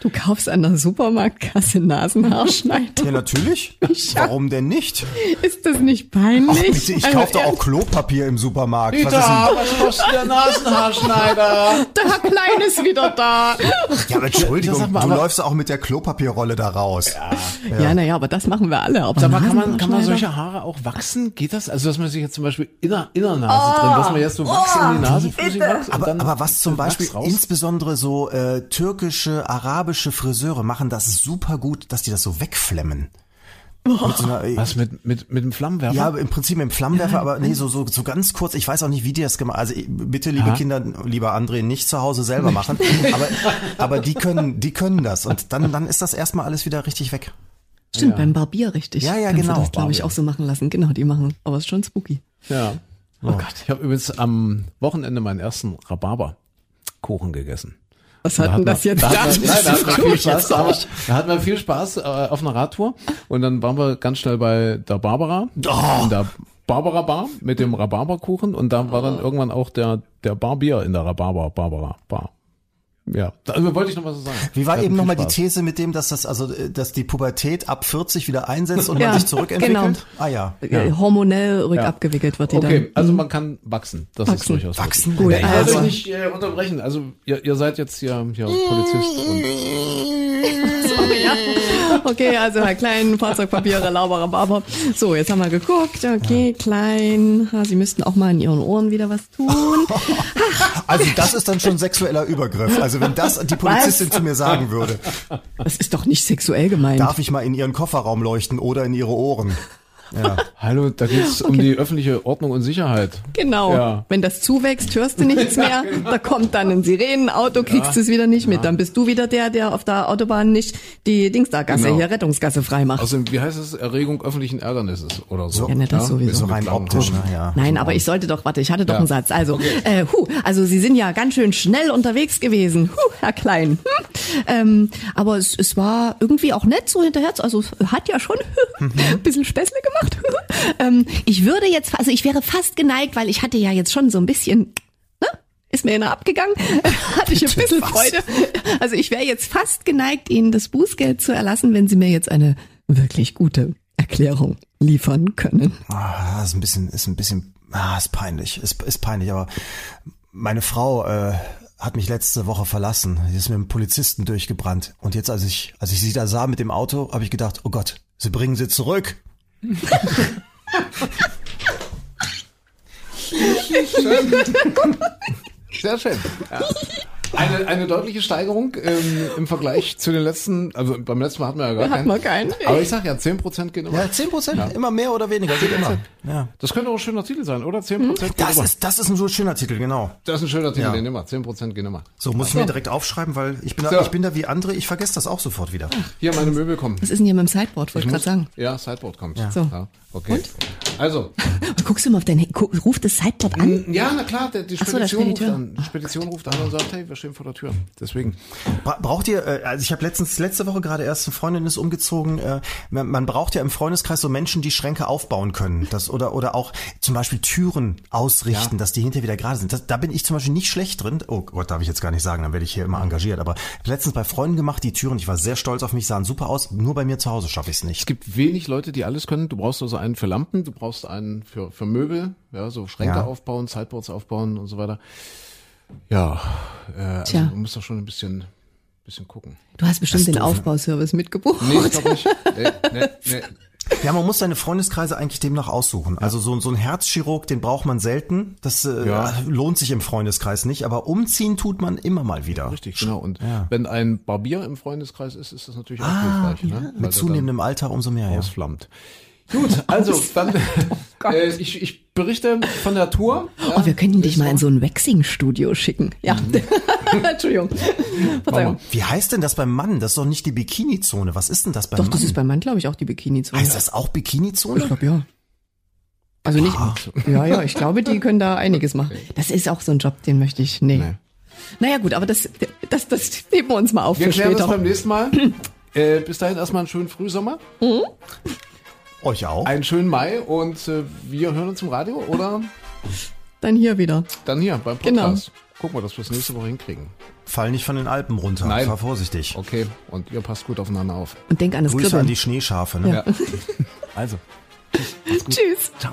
Speaker 4: Du kaufst an der Supermarktkasse Nasenhaarschneider.
Speaker 3: ja, natürlich. [LAUGHS] Warum denn nicht?
Speaker 4: Ist das nicht
Speaker 3: Ach,
Speaker 4: peinlich?
Speaker 3: bitte, ich
Speaker 4: Also,
Speaker 3: kaufe doch auch Klopapier im Supermarkt. Was ist denn?
Speaker 2: was kostet der Nasenhaarschneider?
Speaker 4: Der Klein ist wieder da.
Speaker 3: Ja, Entschuldigung,
Speaker 2: mal,
Speaker 3: du
Speaker 2: aber-
Speaker 3: läufst auch mit der Klopapierrolle da raus.
Speaker 4: Ja, naja, aber das machen wir alle. Aber
Speaker 2: Sag mal, kann man, kann man solche Haare auch wachsen? Geht das? Also, dass man sich jetzt zum Beispiel in der Innernase drin, dass man jetzt so Wachs in die Nase flüssig macht und
Speaker 3: Aber,
Speaker 2: dann
Speaker 3: aber was zum Beispiel, insbesondere so äh, türkische, arabische Friseure machen das super gut, dass die das so wegflemmen. Mit so einer, äh,
Speaker 2: Was mit, mit, mit dem Flammenwerfer?
Speaker 3: ja, im Prinzip mit dem Flammenwerfer, aber nee, so, so, so ganz kurz, ich weiß auch nicht, wie die das gemacht Also bitte, liebe Kinder, lieber André, nicht zu Hause selber machen. aber, aber die können, die können das. Und dann, dann ist das erstmal alles wieder richtig weg.
Speaker 4: Stimmt, beim Barbier richtig.
Speaker 3: Ja, ja,
Speaker 4: Kannst
Speaker 3: genau,
Speaker 4: Du das, glaube ich, auch so machen lassen. Genau, die machen. Aber ist schon spooky.
Speaker 2: Ja. Oh Gott. Ich habe übrigens am Wochenende meinen ersten Rhabarberkuchen gegessen.
Speaker 4: Was hat denn das jetzt
Speaker 2: da hatten wir, [LAUGHS] nein, da hatten wir viel Spaß.
Speaker 4: jetzt
Speaker 2: Da, da hatten wir viel Spaß äh, auf einer Radtour und dann waren wir ganz schnell bei der Barbara
Speaker 3: Oh.
Speaker 2: in der Barbara Bar mit dem Rhabarberkuchen und da war dann irgendwann auch der der Barbier in der Rhabarber Barbara Bar. Ja, da also wollte ich noch was so sagen.
Speaker 3: Wie war eben nochmal
Speaker 2: viel
Speaker 3: die. These mit dem, dass das, also, äh, dass die Pubertät ab 40 wieder einsetzt und
Speaker 4: Ja,
Speaker 3: man sich zurückentwickelt?
Speaker 4: genau.
Speaker 3: Ah ja.
Speaker 4: Äh, Hormonell rückabgewickelt wird die
Speaker 2: Okay,
Speaker 4: dann.
Speaker 2: also man kann wachsen. Das ist
Speaker 4: Wachsen.
Speaker 2: durchaus
Speaker 3: Wachsen? Gut,
Speaker 2: Ich wollte
Speaker 4: also-
Speaker 2: euch nicht äh, unterbrechen. Also ihr, ihr seid jetzt hier, hier Polizist und [LAUGHS] [LAUGHS]
Speaker 4: Okay, also Herr Klein, Fahrzeugpapiere, Lauber, Rhabarber. So, jetzt haben wir geguckt. Okay, Klein. Ha, Sie müssten auch mal in Ihren Ohren wieder was tun. [LAUGHS]
Speaker 3: Also das ist dann schon sexueller Übergriff. Also wenn das die Polizistin zu mir sagen würde,
Speaker 4: Das ist doch nicht sexuell gemeint.
Speaker 3: darf ich mal in ihren Kofferraum leuchten oder in ihre Ohren? [LAUGHS]
Speaker 2: Hallo, da geht's um die öffentliche Ordnung und Sicherheit.
Speaker 4: Genau.
Speaker 2: Ja.
Speaker 4: Wenn das zuwächst, hörst du nichts mehr. Da kommt dann ein Sirenenauto, kriegst du es wieder nicht mit. Dann bist du wieder der, der auf der Autobahn nicht die Dingsda-Gasse,
Speaker 2: Genau.
Speaker 4: hier Rettungsgasse freimacht.
Speaker 2: Außerdem, wie heißt es? Erregung öffentlichen Ärgernisses oder so.
Speaker 4: Ja, ne, das sowieso.
Speaker 3: So rein optisch, ne? Ja.
Speaker 4: Nein, aber ich sollte doch, warte, ich hatte doch
Speaker 2: Ja.
Speaker 4: einen Satz. Also, äh, hu, also Sie sind ja ganz schön schnell unterwegs gewesen, hu, Herr Klein. Hm. Ähm, aber es, es war irgendwie auch nett so hinterher. Also es hat ja schon [LAUGHS] ein bisschen Späßle gemacht. [LAUGHS] ähm, ich würde jetzt, also ich wäre fast geneigt, weil ich hatte ja jetzt schon so ein bisschen, ne? Ist mir einer abgegangen, [LAUGHS] hatte ich ein bisschen? Freude. Also ich wäre jetzt fast geneigt, Ihnen das Bußgeld zu erlassen, wenn Sie mir jetzt eine wirklich gute Erklärung liefern können.
Speaker 3: Ah, ist ein bisschen, ist ein bisschen, ah, ist peinlich, ist, ist peinlich, aber meine Frau äh, hat mich letzte Woche verlassen. Sie ist mit einem Polizisten durchgebrannt. Und jetzt, als ich, als ich sie da sah mit dem Auto, habe ich gedacht, oh Gott, sie bringen sie zurück. [LAUGHS]
Speaker 2: Sehr schön. Ja. Eine, eine deutliche Steigerung ähm, im Vergleich zu den letzten, also beim letzten Mal hatten wir ja gar
Speaker 4: Hat
Speaker 2: keinen.
Speaker 4: man keinen.
Speaker 2: Aber ich sag ja, 10% gehen immer.
Speaker 3: Ja, 10 Prozent, immer mehr oder weniger, geht immer. Ja.
Speaker 2: Das könnte auch ein schöner Titel sein, oder? 10% gehen
Speaker 3: Das
Speaker 2: immer.
Speaker 3: ist, das ist ein so schöner Titel, genau.
Speaker 2: das ist ein schöner Titel,
Speaker 3: Ja.
Speaker 2: den immer. 10% gehen immer.
Speaker 3: So, muss ich mir direkt aufschreiben, weil ich bin da,
Speaker 2: So.
Speaker 3: ich bin da wie andere, ich vergesse das auch sofort wieder.
Speaker 2: Hier, meine Möbel kommen.
Speaker 4: Was ist denn hier mit dem Sideboard, wollte ich gerade sagen.
Speaker 2: Ja, Sideboard kommt.
Speaker 4: So.
Speaker 2: Ja, okay. Also, [LAUGHS]
Speaker 4: Guckst du mal auf dein guck, ruft das Sideboard an?
Speaker 2: ja, na klar, der, die
Speaker 4: Ach so,
Speaker 2: Spedition, ruft an. Die Spedition ruft an und sagt, hey, wir stehen vor der Tür. Deswegen.
Speaker 3: Bra braucht ihr, äh, also ich habe letztens, letzte Woche gerade erst eine Freundin ist umgezogen, äh, man, braucht ja im Freundeskreis so Menschen, die Schränke aufbauen können. Das, oder, oder auch zum Beispiel Türen ausrichten, dass die hinterher wieder gerade sind. Das, da bin ich zum Beispiel nicht schlecht drin. Oh Gott, darf ich jetzt gar nicht sagen, dann werde ich hier immer engagiert. Aber letztens bei Freunden gemacht, die Türen, ich war sehr stolz auf mich, sahen super aus. Nur bei mir zu Hause schaffe ich es
Speaker 2: Es
Speaker 3: nicht.
Speaker 2: gibt wenig Leute, die alles können. Du brauchst also einen für Lampen, du brauchst einen für, für Möbel, ja, so Schränke
Speaker 3: Ja.
Speaker 2: aufbauen, Sideboards aufbauen und so weiter. Ja, äh, also
Speaker 4: Tja.
Speaker 2: du musst da schon ein bisschen, bisschen gucken.
Speaker 4: Du hast bestimmt den
Speaker 3: ne?
Speaker 4: Aufbauservice mitgebucht.
Speaker 2: Nee, ich glaube nicht. Nee, nee, [LAUGHS] nee.
Speaker 3: Ja, man muss seine Freundeskreise eigentlich demnach aussuchen. Also so, so ein Herzchirurg, den braucht man selten. Das äh,
Speaker 2: Ja.
Speaker 3: lohnt sich im Freundeskreis nicht. Aber umziehen tut man immer mal wieder.
Speaker 2: Richtig, genau. Und wenn ein Barbier im Freundeskreis ist, ist das natürlich auch hilfreich, ne? Der
Speaker 3: Ah, Mit zunehmendem Alter umso mehr.
Speaker 2: dann
Speaker 3: Ja.
Speaker 2: Gut, also dann äh, ich, ich berichte von der Tour.
Speaker 4: Oh, wir könnten dich mal in so ein Waxing-Studio schicken. Ja. [LAUGHS] Entschuldigung. Verzeihung.
Speaker 3: Wie heißt denn das beim Mann? Das ist doch nicht die Bikini-Zone. Was ist denn das beim
Speaker 4: Doch,
Speaker 3: Mann?
Speaker 4: das ist beim Mann, glaube ich, auch die Bikini-Zone.
Speaker 3: heißt das auch Bikini-Zone?
Speaker 4: Ich glaube, ja. Also nicht, ja, ja, ich glaube, die können da einiges machen. Das ist auch so ein Job, den möchte ich, nee.
Speaker 2: Nee.
Speaker 4: Naja, gut, aber das, das, das heben wir uns mal auf
Speaker 2: Wir
Speaker 4: für
Speaker 2: klären das
Speaker 4: später.
Speaker 2: beim nächsten Mal. [CLEARS THROAT] äh, bis dahin erstmal einen schönen Frühsommer,
Speaker 3: Euch auch?
Speaker 2: einen schönen Mai und äh, wir hören uns im Radio oder
Speaker 4: Dann hier wieder.
Speaker 2: dann hier beim
Speaker 4: Genau.
Speaker 2: Podcast. Gucken wir, dass wir es nächste Woche hinkriegen.
Speaker 3: Fall nicht von den Alpen runter.
Speaker 2: Nein.
Speaker 3: Fahr vorsichtig.
Speaker 2: Okay, und ihr passt gut aufeinander auf.
Speaker 4: Und denk an das
Speaker 3: Grüße an
Speaker 4: Kribbeln.
Speaker 3: die Schneeschafe. Ne?
Speaker 2: Ja. [LAUGHS] Also.
Speaker 4: Tschüss.
Speaker 2: Ciao.